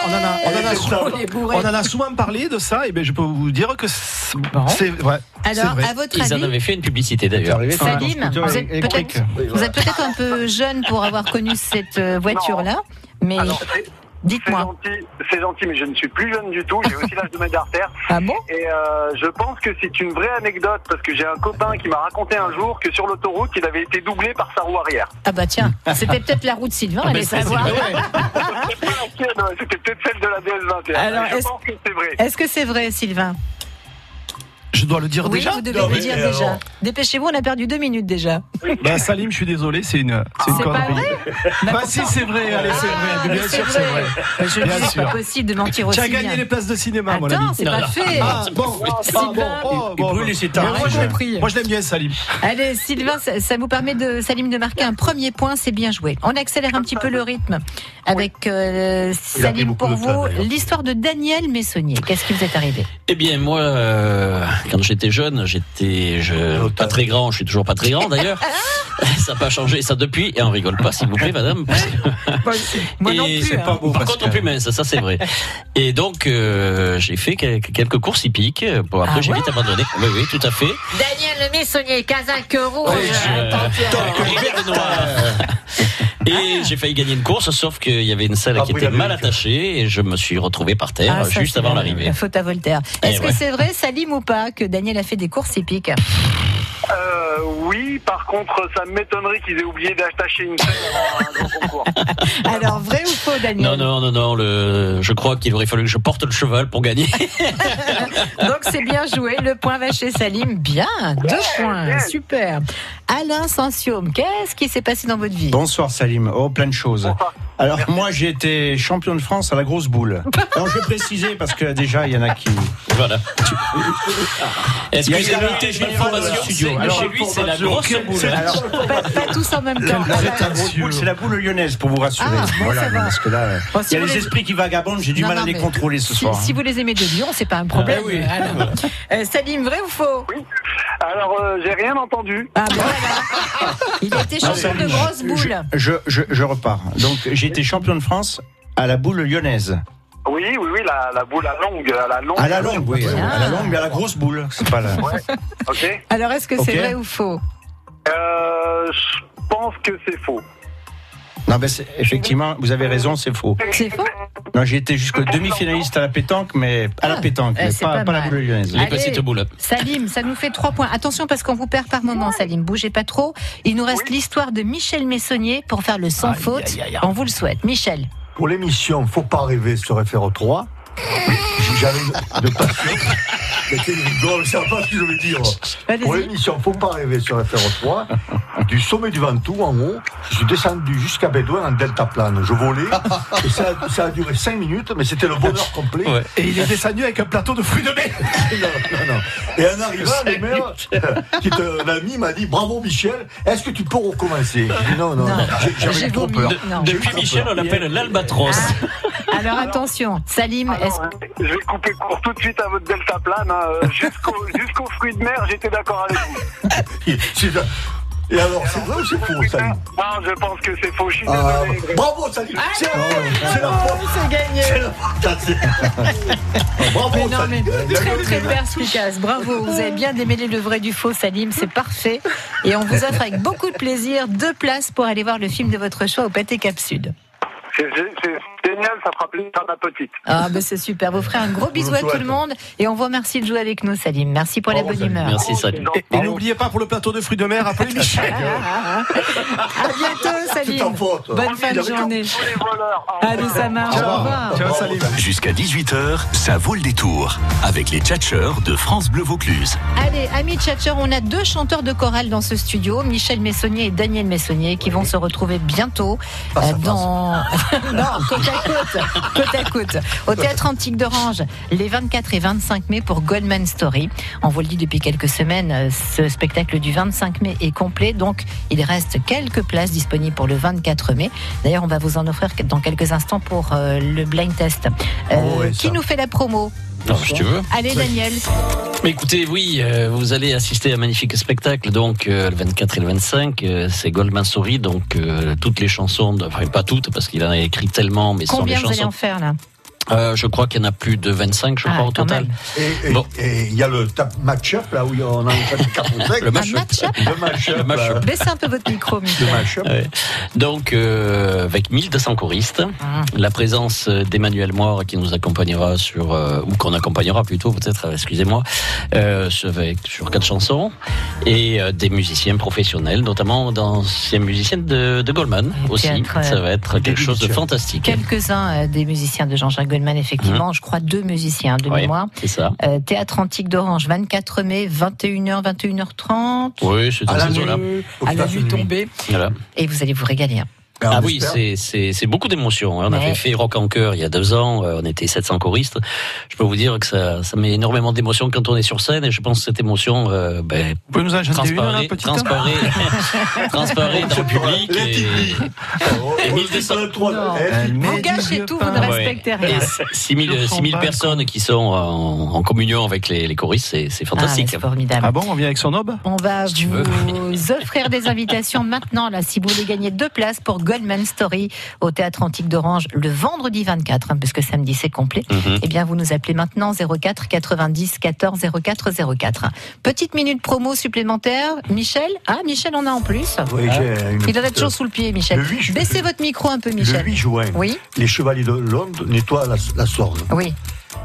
on en a bourrés souvent- les bourrés. on en a souvent parlé de ça, et ben je peux vous dire que c'est c'est ouais, c'est Alors, vrai. à votre Ils en avis, avaient fait une publicité d'ailleurs. Salim, vous êtes peut-être vous êtes peut-être un peu jeune pour avoir connu cette euh, voiture-là, mais Alors, c'est- Dites-moi. gentil, c'est gentil, mais je ne suis plus jeune du tout. J'ai aussi (laughs) l'âge de mettre d'artère. Ah bon? Et euh, je pense que c'est une vraie anecdote parce que j'ai un copain qui m'a raconté un jour que sur l'autoroute, il avait été doublé par sa roue arrière. Ah bah tiens, c'était peut-être la route Sylvain, Ah, allez mais c'est- savoir. (laughs) (laughs) C'était peut-être celle de la DS21. Alors, je est-ce- pense que c'est vrai. Est-ce que c'est vrai, Sylvain? Je dois le dire Oui, déjà vous devez le dire déjà. Dépêchez-vous, on a perdu deux minutes déjà. Bah, Salim, je suis désolé, c'est une, c'est une C'est pas connerie. vrai Bah, si, c'est vrai, allez, c'est vrai. Bien sûr, c'est vrai. Je dis, Bien c'est sûr. pas possible de mentir aussi Tu as gagné bien. les places de cinéma, mon ami. Attends, c'est pas fait. Ah, bon, ah, Sylvain. bon, oh, bon, brûle bon. états. Mais Moi, je l'aime- prie. moi, je l'aime bien, Salim. Allez, Sylvain, ça, ça vous permet de, Salim, de marquer un premier point, c'est bien joué. On accélère un petit peu le rythme avec euh, Salim pour vous. L'histoire de Daniel Messonnier. Qu'est-ce qui vous est arrivé? Eh bien, moi, euh, quand j'étais jeune, j'étais je, pas très grand. Je suis toujours pas très grand, d'ailleurs. (laughs) ça n'a pas changé, ça depuis. Et on rigole pas, s'il vous plaît, madame. (laughs) Moi non Et plus, c'est hein. pas beau, Par contre, non plus mince, ça c'est vrai. (laughs) Et donc, euh, j'ai fait quelques, courses hippiques. Bon, après, Ah j'ai ouais vite abandonné. Oui, oui, tout à fait. Daniel Messonnier, casaque rouge. Et j'ai failli gagner une course, sauf qu'il y avait une selle qui était mal attachée et je me suis retrouvé par terre Ah, juste avant la- l'arrivée. La faute à Voltaire. Eh Est-ce que ouais. c'est vrai, Salim ou pas, que Daniel a fait des courses épiques Euh, oui, par contre, ça m'étonnerait qu'ils aient oublié d'attacher une selle avant un grand concours. (laughs) Alors, vrai ou faux, Daniel Non, non, non, non. Le... Je crois qu'il aurait fallu que je porte le cheval pour gagner. (laughs) Donc c'est bien joué, le point va chez Salim. Bien, deux points, super. Alain Sensium, qu'est-ce qui s'est passé dans votre vie? Bonsoir Salim. Oh, plein de choses. Alors moi j'ai été champion de France à la grosse boule. (laughs) Alors je vais préciser parce que déjà il y en a qui. Voilà. Y a- j'ai une information, studio. Alors, chez lui, c'est la grosse boule. Alors, pas, pas tous en même temps. la grosse boule, c'est la boule lyonnaise pour vous rassurer. Ah, bon, voilà, ça va. parce que là, Bon, si il y a vous les esprits qui vagabondent, j'ai du Non, mal à les contrôler ce si, soir. si vous les aimez de Lyon, c'est pas un problème. Ah oui. Alors, (laughs) euh, Salim, vrai ou faux? Alors, euh, j'ai rien entendu. Ah bon, voilà. Il a été Non, champion de grosse boule. Je, je, je repars. Donc j'ai été champion de France à la boule lyonnaise. Oui, oui, oui, la, la boule à longue, à la longue. À la longue, oui. À la longue, mais à la grosse boule. C'est pas la. Ok. Alors, est-ce que c'est Ok. vrai ou faux Euh, je pense que c'est faux. Non, c'est- effectivement, vous avez raison, c'est faux. C'est faux Non, j'ai été jusqu'au demi-finaliste à la pétanque, mais à la pétanque, eh, mais pas, pas pas la boule lyonnaise. Les Allez. petites boules. Salim, ça nous fait trois points. Attention parce qu'on vous perd par moment, Salim. Bougez pas trop. Il nous reste l'histoire de Michel Messonnier pour faire le sans faute. On vous le souhaite. Michel. Pour l'émission Faut pas rêver sur FR3, j'avais de passion. Mais quel rigole, c'est pas ce que je veux dire. Pour l'émission Faut pas rêver sur FR3, du sommet du Ventoux en haut, je suis descendu jusqu'à Bédouin en deltaplane. Je volais et ça, a- ça a duré 5 minutes, mais c'était le bonheur complet. Et il est descendu avec un plateau de fruits de mer. (laughs) non, non, non. Et en arrivant, le maire, qui est un ami, m'a dit Bravo Michel, est-ce que tu peux recommencer? J'ai dit non, non, non. J'avais trop peur. Depuis trop Michel, peur. on l'appelle l'albatros. Alors attention, Salim, est-ce Je vais couper court tout de suite à votre delta plane. hein. Euh, Jusqu'au (laughs) jusqu'aux fruits de mer, j'étais d'accord avec vous. (laughs) C'est- Et alors, c'est vrai ou c'est faux, Salim? Non, je pense que c'est faux. Je suis Ah, désolé. Bravo, Salim C'est la faute C'est la faute c'est gagné. C'est la faute (laughs) Bravo, Mais non, mais Salim très très perspicace. Bravo, vous avez bien démêlé le vrai du faux, Salim. C'est parfait. Et on vous offre avec beaucoup de plaisir deux places pour aller voir le film de votre choix au Pâté Cap Sud. C'est c'est génial, ça fera plaisir à ma petite. Ah, ben c'est super. Vous ferez un gros bisou à tout le monde et on vous remercie de jouer avec nous, Salim. Merci pour la bonne humeur. Merci, Salim. Et, et n'oubliez pas pour le plateau de fruits de mer, appelez Michel. À bientôt, Salim. Bonne fin de journée. Allez, ça marche. Au revoir. Ciao, Salim. Jusqu'à 18h, ça vaut le détour. Avec les tchatcheurs de France Bleu Vaucluse. Allez, amis tchatcheurs, on a deux chanteurs de chorale dans ce studio, Michel Messonnier et Daniel Messonnier, qui vont se retrouver bientôt euh, dans (laughs) non côte, côte à côte, au théâtre antique d'Orange, les 24 et 25 mai pour Goldman Story. On vous le dit depuis quelques semaines, euh, ce spectacle du 25 mai est complet, donc il reste quelques places disponibles pour le 24 mai. D'ailleurs, on va vous en offrir dans quelques instants pour euh, le blind test. Euh, Oh ouais, qui nous fait la promo? Non, si tu veux. Allez, Daniel. Mais écoutez, oui, euh, vous allez assister à un magnifique spectacle, donc euh, le 24 et le 25, euh, c'est Goldman Story, donc toutes les chansons, de- enfin pas toutes, parce qu'il en a écrit tellement, mais sont Combien les vous allez chansons. en faire là? Euh, je crois qu'il y en a plus de 25, je Ah, crois, au total. Et et- Bon. et il y a le match-up, là, où on a fait 4 ou 5. Le match-up. Le match-up. Le match-up. là. Baissez un peu votre micro, Michel. Le match-up. Ouais. Donc, euh, avec 1200 choristes, Ah. la présence d'Emmanuel Moire qui nous accompagnera sur, euh, ou qu'on accompagnera plutôt, peut-être, euh, excusez-moi, euh, sur- avec, sur quatre chansons, et euh, des musiciens professionnels, notamment d'anciens musiciens de, de Goldman aussi. théâtre, euh, Ça va être quelque chose de fantastique. Quelques-uns euh, des musiciens de Jean-Jacques Goldman, effectivement. Mhm. Je crois deux musiciens de mémoire. c'est ça. Euh, Théâtre Antique d'Orange, 24 mai, 21h, 21h30. Oui, c'est eaux-là. nuit- à la nuit tombée. Voilà. Et vous allez vous régaler. Hein. Ah oui, c'est- beaucoup d'émotions. hein. On avait fait Rock en chœur il y a deux ans, euh, on était 700 choristes. Je peux vous dire que ça, ça met énormément d'émotions quand on est sur scène et je pense que cette émotion euh, ben, Vous pouvez nous une, transparaît, (laughs) transparaît, transparaît dans le public. Et, Oh, et 1200 Vous gâchez tout, vous ne respectez rien. Et 6000 6000 personnes qui sont en, en communion avec les, les choristes, c'est c'est fantastique. Ah, c'est formidable. Ah bon, on vient avec son aube? On va vous offrir des invitations maintenant, là, si vous voulez gagner deux places pour Goldman Story au Théâtre Antique d'Orange le vendredi 24, hein, puisque samedi c'est complet. Mhm. Eh bien, vous nous appelez maintenant 04 90 14 04 04. Petite minute promo supplémentaire. Michel? Ah, Michel en a en plus. Oui, j'ai une Il doit être petite- chaud sous le pied, Michel. Le ju- Baissez votre micro un peu, Le Michel. 8 juin, Oui. les Chevaliers de Londres nettoient la, la Sorgue. Oui.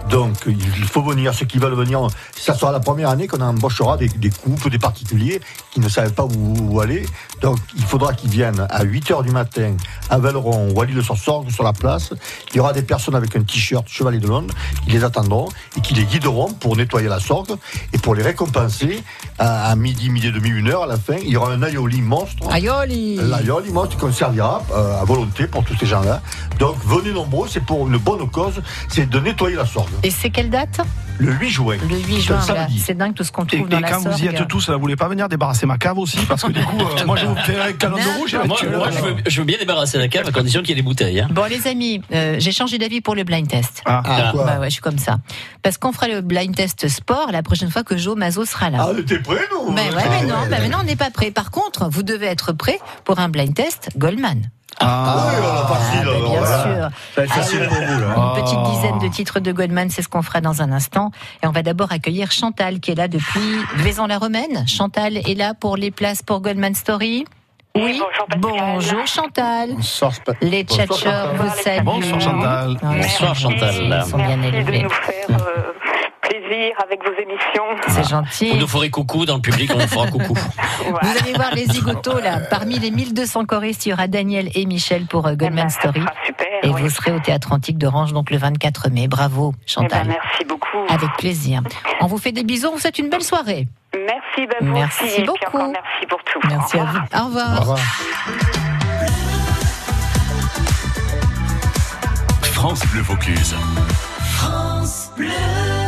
Donc, il faut venir, ceux qui veulent venir, ça sera la première année qu'on embauchera des, des couples, des particuliers qui ne savaient pas où, où aller. Donc, il faudra qu'ils viennent à 8 h du matin à Velleron, ou à l'île de Sorgue, sur la place. Il y aura des personnes avec un t-shirt Chevalier de Londres qui les attendront et qui les guideront pour nettoyer la Sorgue et pour les récompenser à, à midi, midi et demi, une heure à la fin. Il y aura un aioli monstre. Aioli L'aioli monstre qu'on servira euh, à volonté pour tous ces gens-là. Donc, venez nombreux, c'est pour une bonne cause, c'est de nettoyer la Sorgue. Et c'est quelle date Le 8 juin. Le 8 C'est juin, c'est dingue tout ce qu'on Et, trouve et dans la quand vous y êtes tous, là, vous voulez pas venir débarrasser ma cave aussi Parce que du coup, euh, moi je vous fais un canon de rouge. et Moi, moi, je, veux, je veux bien débarrasser la cave à condition qu'il y ait des bouteilles. hein. Bon, les amis, euh, j'ai changé d'avis pour le blind test. Ah. Ah, quoi Bah ouais, je suis comme ça. Parce qu'on fera le blind test sport la prochaine fois que Joe Mazo sera là. Ah, t'es prêt, non Mais ouais, mais non, bah, mais non, on n'est pas prêt. Par contre, vous devez être prêt pour un blind test Goldman. Ah, oui, alors, facile, bah, alors, bien voilà. sûr. Ça va être facile pour vous, là. Une petite dizaine de titres de Goldman, c'est ce qu'on fera dans un instant. Et on va d'abord accueillir Chantal, qui est là depuis Vaison-la-Romaine. Chantal est là pour les places pour Goldman Story. Oui, bonjour Chantal. Les tchatcheurs vous saluent. Bonsoir Chantal. Bonsoir Chantal. Ils sont bien élevés. Plaisir avec vos émissions. C'est gentil. Vous nous ferez coucou dans le public, on vous fera coucou. (laughs) Vous allez voir les zigotos là. Parmi les 1200 choristes, il y aura Daniel et Michel pour euh, Goldman Story. Et vous serez au Théâtre Antique d'Orange donc le 24 mai. Bravo Chantal. Eh ben, merci beaucoup. Avec plaisir. On vous fait des bisous. On vous souhaite une belle soirée. Merci, ben, vous Merci aussi. Beaucoup. merci pour tout. Merci Au à revoir. vous. Au revoir. France Bleu Vaucluse. France Bleu.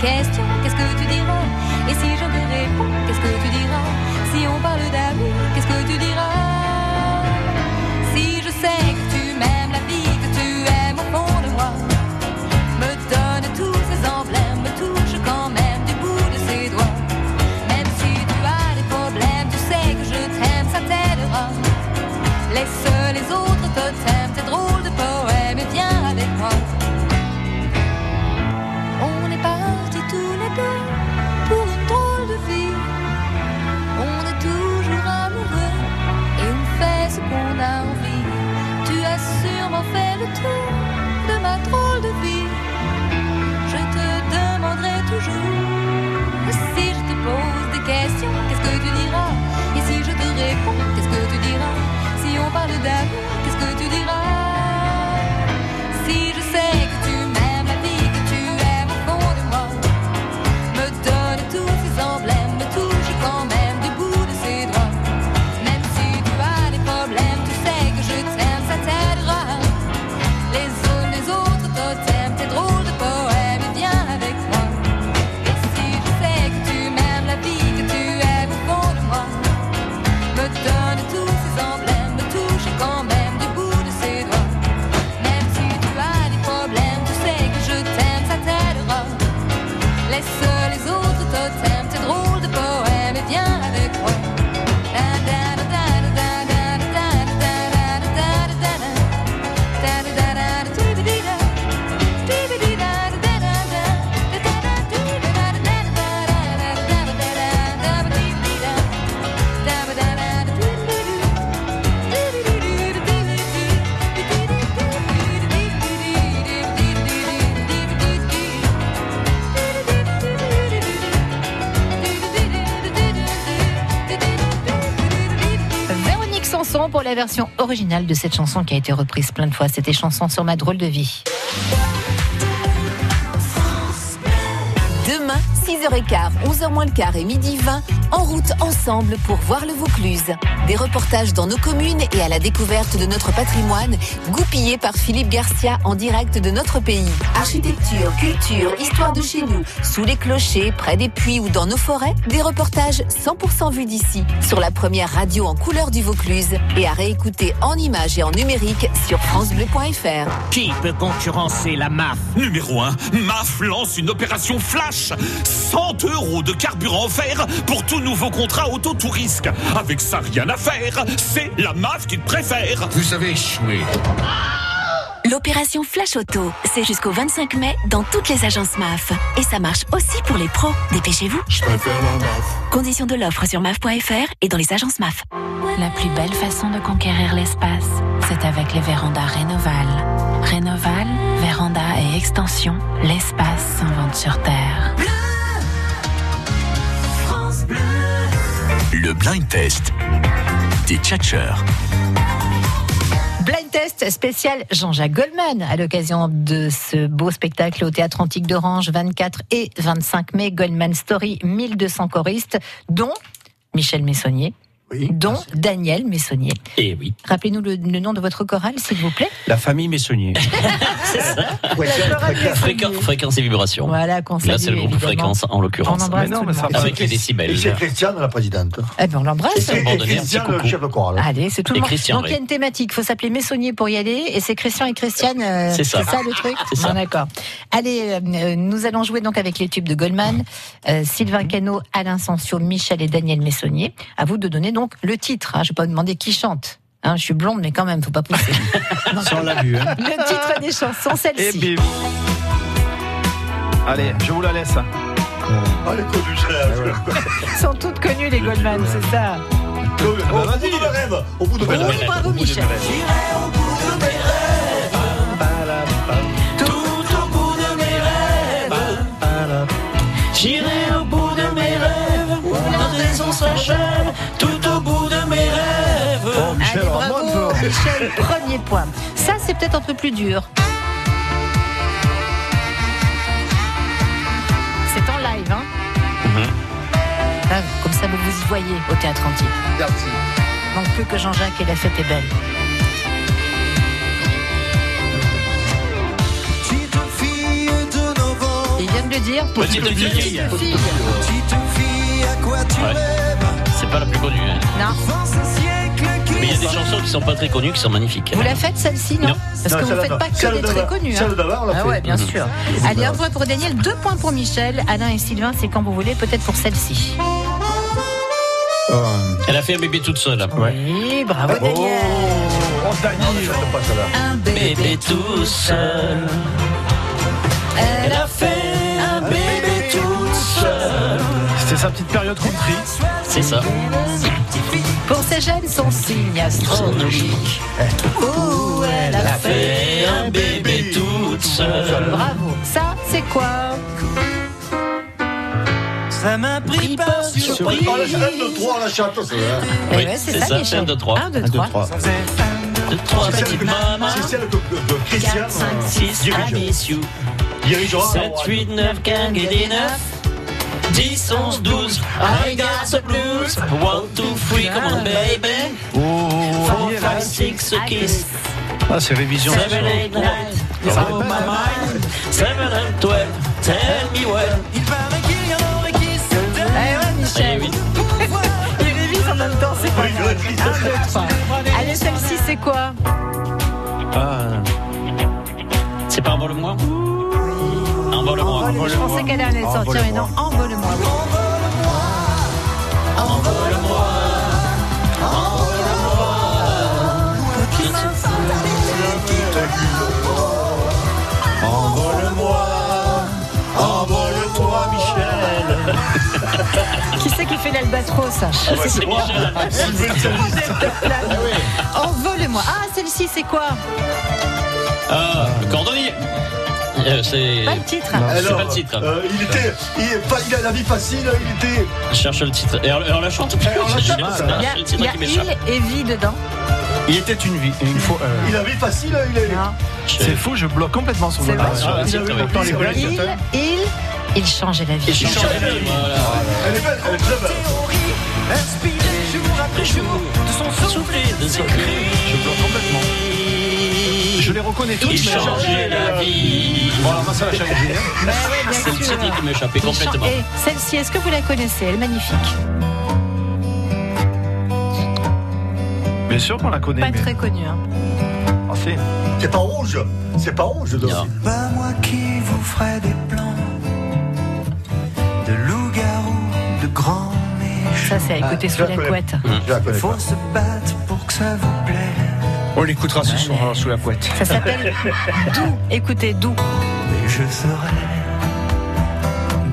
Questions, qu'est-ce que tu diras Et si la version originale de cette chanson qui a été reprise plein de fois. C'était chanson sur ma drôle de vie. 6h15, 11h moins le quart et midi 20, en route ensemble pour voir le Vaucluse. Des reportages dans nos communes et à la découverte de notre patrimoine, goupillés par Philippe Garcia en direct de notre pays. Architecture, culture, histoire de chez nous, sous les clochers, près des puits ou dans nos forêts, des reportages 100% vus d'ici, sur la première radio en couleur du Vaucluse et à réécouter en images et en numérique sur francebleu.fr. Qui peut concurrencer la MAF? Numéro 1, MAF lance une opération flash 100 euros de carburant offert pour tout nouveau contrat auto-tourisque. Avec ça, rien à faire. C'est la MAF qui te préfère. Vous avez échoué. L'opération Flash Auto, c'est jusqu'au 25 mai dans toutes les agences MAF. Et ça marche aussi pour les pros. Dépêchez-vous. Je préfère la MAF. Conditions de l'offre sur MAF.fr et dans les agences MAF. La plus belle façon de conquérir l'espace, c'est avec les vérandas Rénoval. Rénoval, véranda et extension, l'espace s'invente sur Terre. Le blind test des tchatcheurs. Blind test spécial Jean-Jacques Goldman à l'occasion de ce beau spectacle au Théâtre Antique d'Orange 24 et 25 mai. Goldman Story, 1200 choristes, dont Michel Messonnier. Dont Daniel Messonnier. Et oui. Rappelez-nous le, le nom de votre chorale, s'il vous plaît. La famille Messonnier. (laughs) Fréquence, fréquence et vibration. Voilà, qu'on Là, c'est le groupe évidemment. fréquence en l'occurrence. On embrasse Mais non, tout le mais ça- monde. Avec les décibels. Et c'est Christiane, la présidente. Eh ben, on l'embrasse. Et, et Christian, le chef de chorale. Allez, c'est tout le monde. Christian, Donc il y a oui. une thématique, il faut s'appeler Messonnier pour y aller, et c'est Christian et Christiane. euh, C'est ça. le truc C'est ça. Bon, D'accord. Allez, euh, euh, nous allons jouer donc avec les tubes de Goldman, euh, Sylvain Cano, Alain Sancio, Michel et Daniel Messonnier. À vous de donner donc le titre. Hein. Je vais pas demander qui chante. Hein, je suis blonde, mais quand même, faut pas pousser. (laughs) On l'a vu. Hein. le titre des chansons, Et celle-ci. bim. Allez, je vous la laisse. Ah, les connus, c'est Ils sont toutes connues, les Goldman, c'est ça. Au bout de mes rêves. Au bout de mes Oh, rêves. bravo, Michel. Tout au bout de mes rêves. J'irai au bout de mes rêves. Où la raison s'achève. Michel, premier point. Ça, c'est peut-être un peu plus dur. C'est en live, hein Mhm. Là, Comme ça, vous vous y voyez au Théâtre Antique. Merci. Donc plus que Jean-Jacques et la fête est belle. Il vient de le dire. Petite fille. Petite fille. Ouais. C'est pas la plus connue. hein. Non. Mais il y a des chansons qui sont pas très connues qui sont magnifiques. Vous la faites celle-ci, non, Non. Parce Non, que vous celle-là, faites pas que des très connus. Celle hein. d'avant, on l'a Ah ouais, bien Mhm. sûr. Allez, un point pour Daniel, deux points pour Michel, Alain et Sylvain, c'est quand vous voulez, peut-être pour celle-ci. Elle a fait un bébé toute seule. Oui, bravo Daniel. Oh, Daniel. Un bébé. Bébé tout seul. Elle a fait un bébé toute seule. C'était sa petite période country. C'est ça. Pour ces jeunes, son signe astrologique. Où elle a fait un bébé toute seule. Bravo. Ça, c'est quoi? Ça m'a pris par surprise. Oh, la chaîne de 3, la chatte, c'est hein. Eh Oui, ouais, c'est c'est ça, ça, un, deux, trois. 1, 2, 3. Deux, trois, C'est celle petite que- maman. c'est celle que Christian 4, 5, euh, 6, I dirige. miss you. dirigera. 7, 8, 9, 15 et des 9. 10, 11, 12. I got the blues. 1, 2, 3, come on, baby. Oh, 4, 5, 6, a kiss. Ah, c'est révision. 7, 8, 9. Oh, my mind. 7, 8, 12. Tell me when. Il paraît qu'il y en aurait qui se Eh Michel. Eh. Il révise en même temps, c'est pas grave. 1, 2, 3. Allez, celle-ci, c'est quoi? Ah, C'est pas envole-moi Envole-moi. Je pensais qu'elle allait sortir, mais non, envole-moi. oui. Envole-moi, envole-toi, Michel. Qui c'est qui fait l'albatros C'est Michel. Envole-moi. Ah, celle-ci, c'est quoi? Ah, le cordonnier. Euh, C'est. Pas le titre. C'est pas le titre. euh, il était, il, est pas- il a la vie facile, il était. Je cherche le titre. Et on, la chante (laughs) Il y a, le titre il y a qui m'échappe. il et vie dedans. Il était une vie, une fois. euh, Il a vu facile, il est. C'est fou, je bloque complètement son. Ah, Il collègues Il, il, il changeait la vie. Elle est belle, elle est très belle. Inspiré jour après jour de son souffler, de ses cris. Je bloque complètement. Je les reconnais tous, Il mais changeait la vie. Voilà, moi ça va changer. hein. Mais ouais, C'est le titre qui m'échappait complètement. Et celle-ci, est-ce que vous la connaissez? Elle est magnifique. Bien sûr qu'on la connaît. Pas mais- très connue. hein. Ah, c'est- C'est pas rouge. C'est pas rouge. Non. Pas moi qui vous ferai des plans de loup-garou, de grands méchants. Ça, c'est à écouter Ah, sous la couette. Connais Faut se battre pour que ça vous plaise. On l'écoutera ce soir sous la couette. Ça s'appelle Doux. Écoutez, Doux. Mais je serai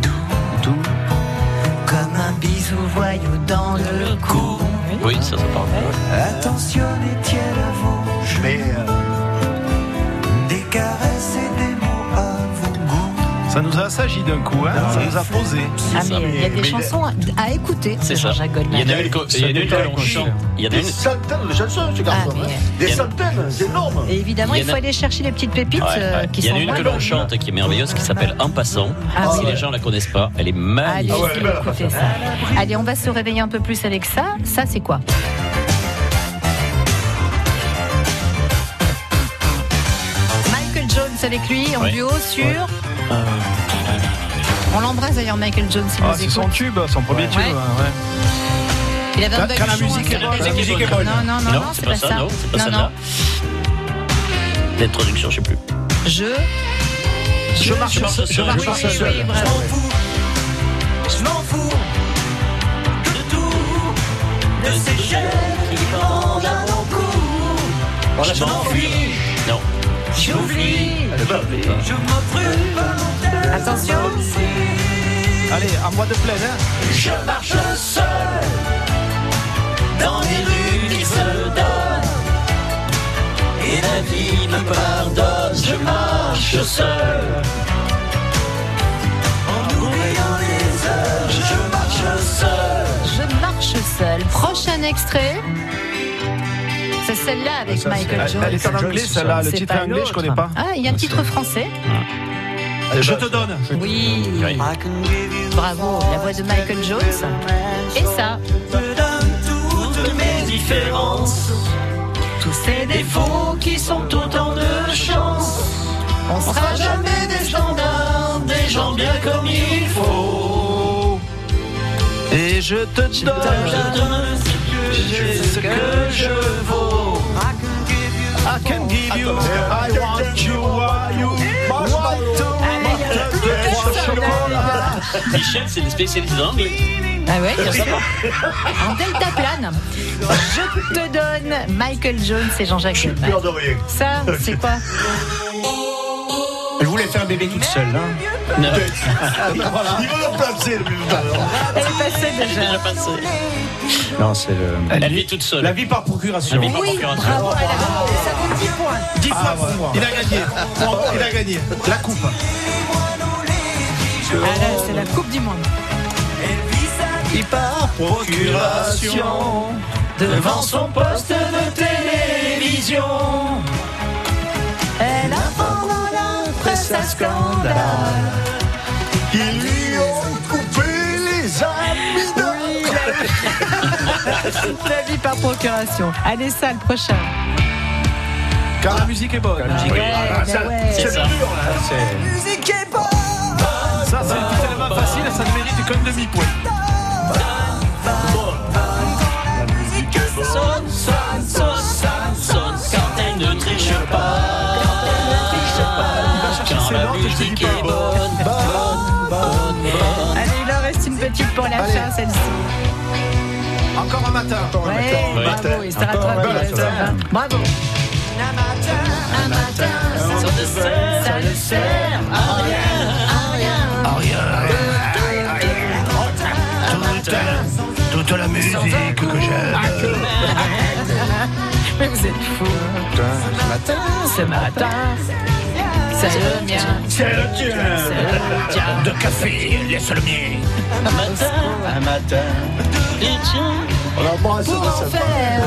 doux, doux, comme un bisou voyou dans le cou. Oui, ça, ça parle. Attentionnez tiède à vos. Mais euh, Des caresses et des Ça nous a assagi d'un coup, hein. ça nous a posé. Ah, mais il y a des mais- chansons à écouter. C'est ça. Jean-Jacques Il y en Goldman. a une que- il y en a une que l'on chante. Il y en a des centaines de chansons, ce garçon. Ah, hein. Des en a- centaines, c'est énorme. Et évidemment, Il faut aller chercher les petites pépites euh, qui Il y en sont a une que l'on chante qui est merveilleuse qui s'appelle En passant. Ah si les gens la connaissent pas, elle est magnifique. Ah ça. Allez, on va se réveiller un peu plus avec ça. Ça, c'est quoi? Michael Jones avec lui en duo sur. On l'embrasse d'ailleurs, Michael Jones, s'il Ah, c'est son tube, son premier tube. Ouais. hein, ouais. Il avait un Quand- quand la musique est bonne, ça la musique est bonne. Non, non, non, non, c'est pas ça. non, c'est pas Non, non. L'introduction, je sais plus. Je. Je marche je seul. Je marche seul. oui, oui, bravo. Je m'en fous de tout, de ces jeunes qui pendent à nos coups. Je m'enfuis. J'oublie, je m'offre. Attention. Allez, en voix de plaine. Je marche seul dans les rues qui se donnent. Et la vie me pardonne, je marche seul. En oubliant les heures, je marche seul. Je marche seul. Prochain extrait. Celle-là avec Ça, Michael Jones. Elle est en anglais, celle-là. Le titre anglais, je connais pas. Ah, il y a un titre français. Je te donne. Oui. Oui. Bravo, la voix de Michael Jones. Et ça, te donne toutes mes différences, tous ces défauts qui sont autant de chance. on sera jamais des standards, des gens bien comme il faut. Et je te donne. Je donne ce que j'ai, ce que je vaux. I can give you, I want you, why you want to. Michel, c'est une spécialiste en anglais. Ah ouais, bien sûr. En delta plane. Je te donne Michael Jones et Jean-Jacques Goldman. Peur de rien. Ça, c'est quoi? (laughs) Faire bébé toute seule. Hein. Non. (laughs) Il va le placer, le tout à l'heure. Elle est passée Elle est déjà. déjà passée. Non, c'est le. Elle vit toute seule. La vie par procuration. La vie par Oui, procuration. bravo, elle a ça vaut 10 points. 10 Ah, fois ouais. pour moi. Il a gagné. Il a gagné. La coupe. Ah là, c'est la Coupe du Monde. Par procuration devant son poste de télévision. La presse à scandale. Ils lui ont coupé les amis de (laughs) La vie par procuration. Allez, ça, le prochain. Car la musique est bonne. La musique est Ah, ouais. C'est ça. dur, là. C'est. Musique est bonne. Ça, c'est tellement facile, ça ne mérite qu'un demi-point. Petite pour la Allez. fin, celle-ci. Encore un matin. Ouais, bravo, il s'est rattrapé. Voilà, ça va. Bravo. Un matin, un matin, ça ne sert, ça ne sert à rien, à rien. Toute la musique que j'aime. Mais vous êtes fous. Ce matin. Ce matin, c'est le mien. C'est le tien. C'est le tien. De café, laisse le mien. Un matin. On l'embrasse, Pour en ça, ça. faire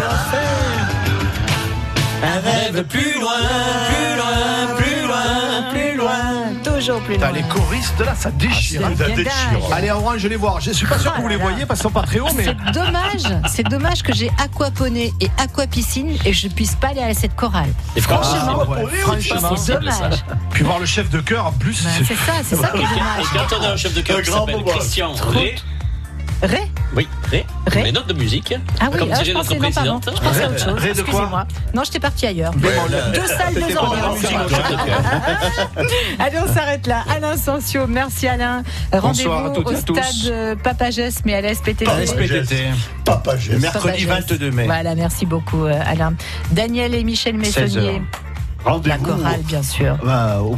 Un rêve plus loin, plus loin, plus loin, plus loin. Toujours plus Putain, loin. les choristes là, ça déchire. Ah, bien dingue. Allez, en orange, je vais les voir. Je suis pas sûr que vous les voyez parce qu'ils sont pas très hauts, mais. C'est dommage, c'est dommage que j'ai aquaponé et aquapiscine et je puisse pas aller à cette chorale. Et Franchement, Ah, ouais, franchement, c'est ça. dommage. Puis voir le chef de chœur en plus. Bah, c'est ça, c'est ça qui est (laughs) Et dommage. quand on a un chef de chœur Un qui grand s'appelle. Christian Ré, Ré Ré, Ré. les notes de musique, Ah oui, comme ah, je notre non, pardon, je pensais à autre chose. Excusez-moi. Non, j'étais parti ailleurs. Deux salles, deux ambiances. (laughs) Allez, on s'arrête là. Alain Sancio, merci Alain. Rendez-vous au stade euh, Papagès, mais à la SPTT. Papa Geste. Mercredi Papagès. 22 mai. Voilà, merci beaucoup euh, Alain. Daniel et Michel Messonnier. 16 La chorale, bien sûr. Ah, au-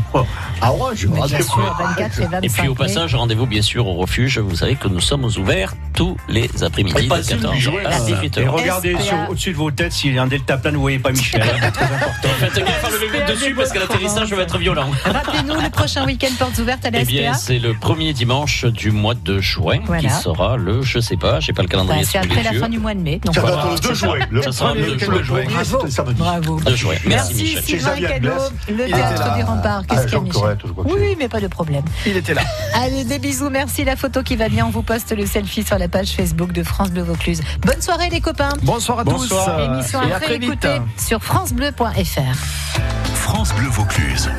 à Orange. Bien rendez-vous. sûr, 24 et 25 Et puis au passage, rendez-vous bien sûr au refuge. Vous savez que nous sommes ouverts tous les après-midi Et de passez une 14 journée, à là. 18 Et regardez au-dessus de vos têtes s'il y a un deltaplane, vous voyez pas Michel. hein. Très important. (laughs) Faites gaffe à lever dessus parce que l'atterrissage va être violent. (laughs) Rappelez-nous le prochain week-end portes ouvertes à la Eh bien, c'est le premier dimanche du mois de juin qui sera le, je sais pas, j'ai pas le Bah, calendrier c'est sous les après la fin du mois de mai. Donc Ça être le 2 juin. Ça sera le premier 2 week-end de juin. c'est. Bravo. De juin. Merci, Xavier Cadeau, Blesse. le théâtre là. des remparts. Ah, Qu'est-ce qu'il y a, Michel Corrette, je crois que Oui, mais pas de problème. Il était là. (laughs) Allez, des bisous, merci. La photo qui va bien, on vous poste le selfie sur la page Facebook de France Bleu Vaucluse. Bonne soirée, les copains. Bonsoir à Bonsoir. tous. Émission Et à à très vite. réécouter sur FranceBleu.fr. France Bleu Vaucluse.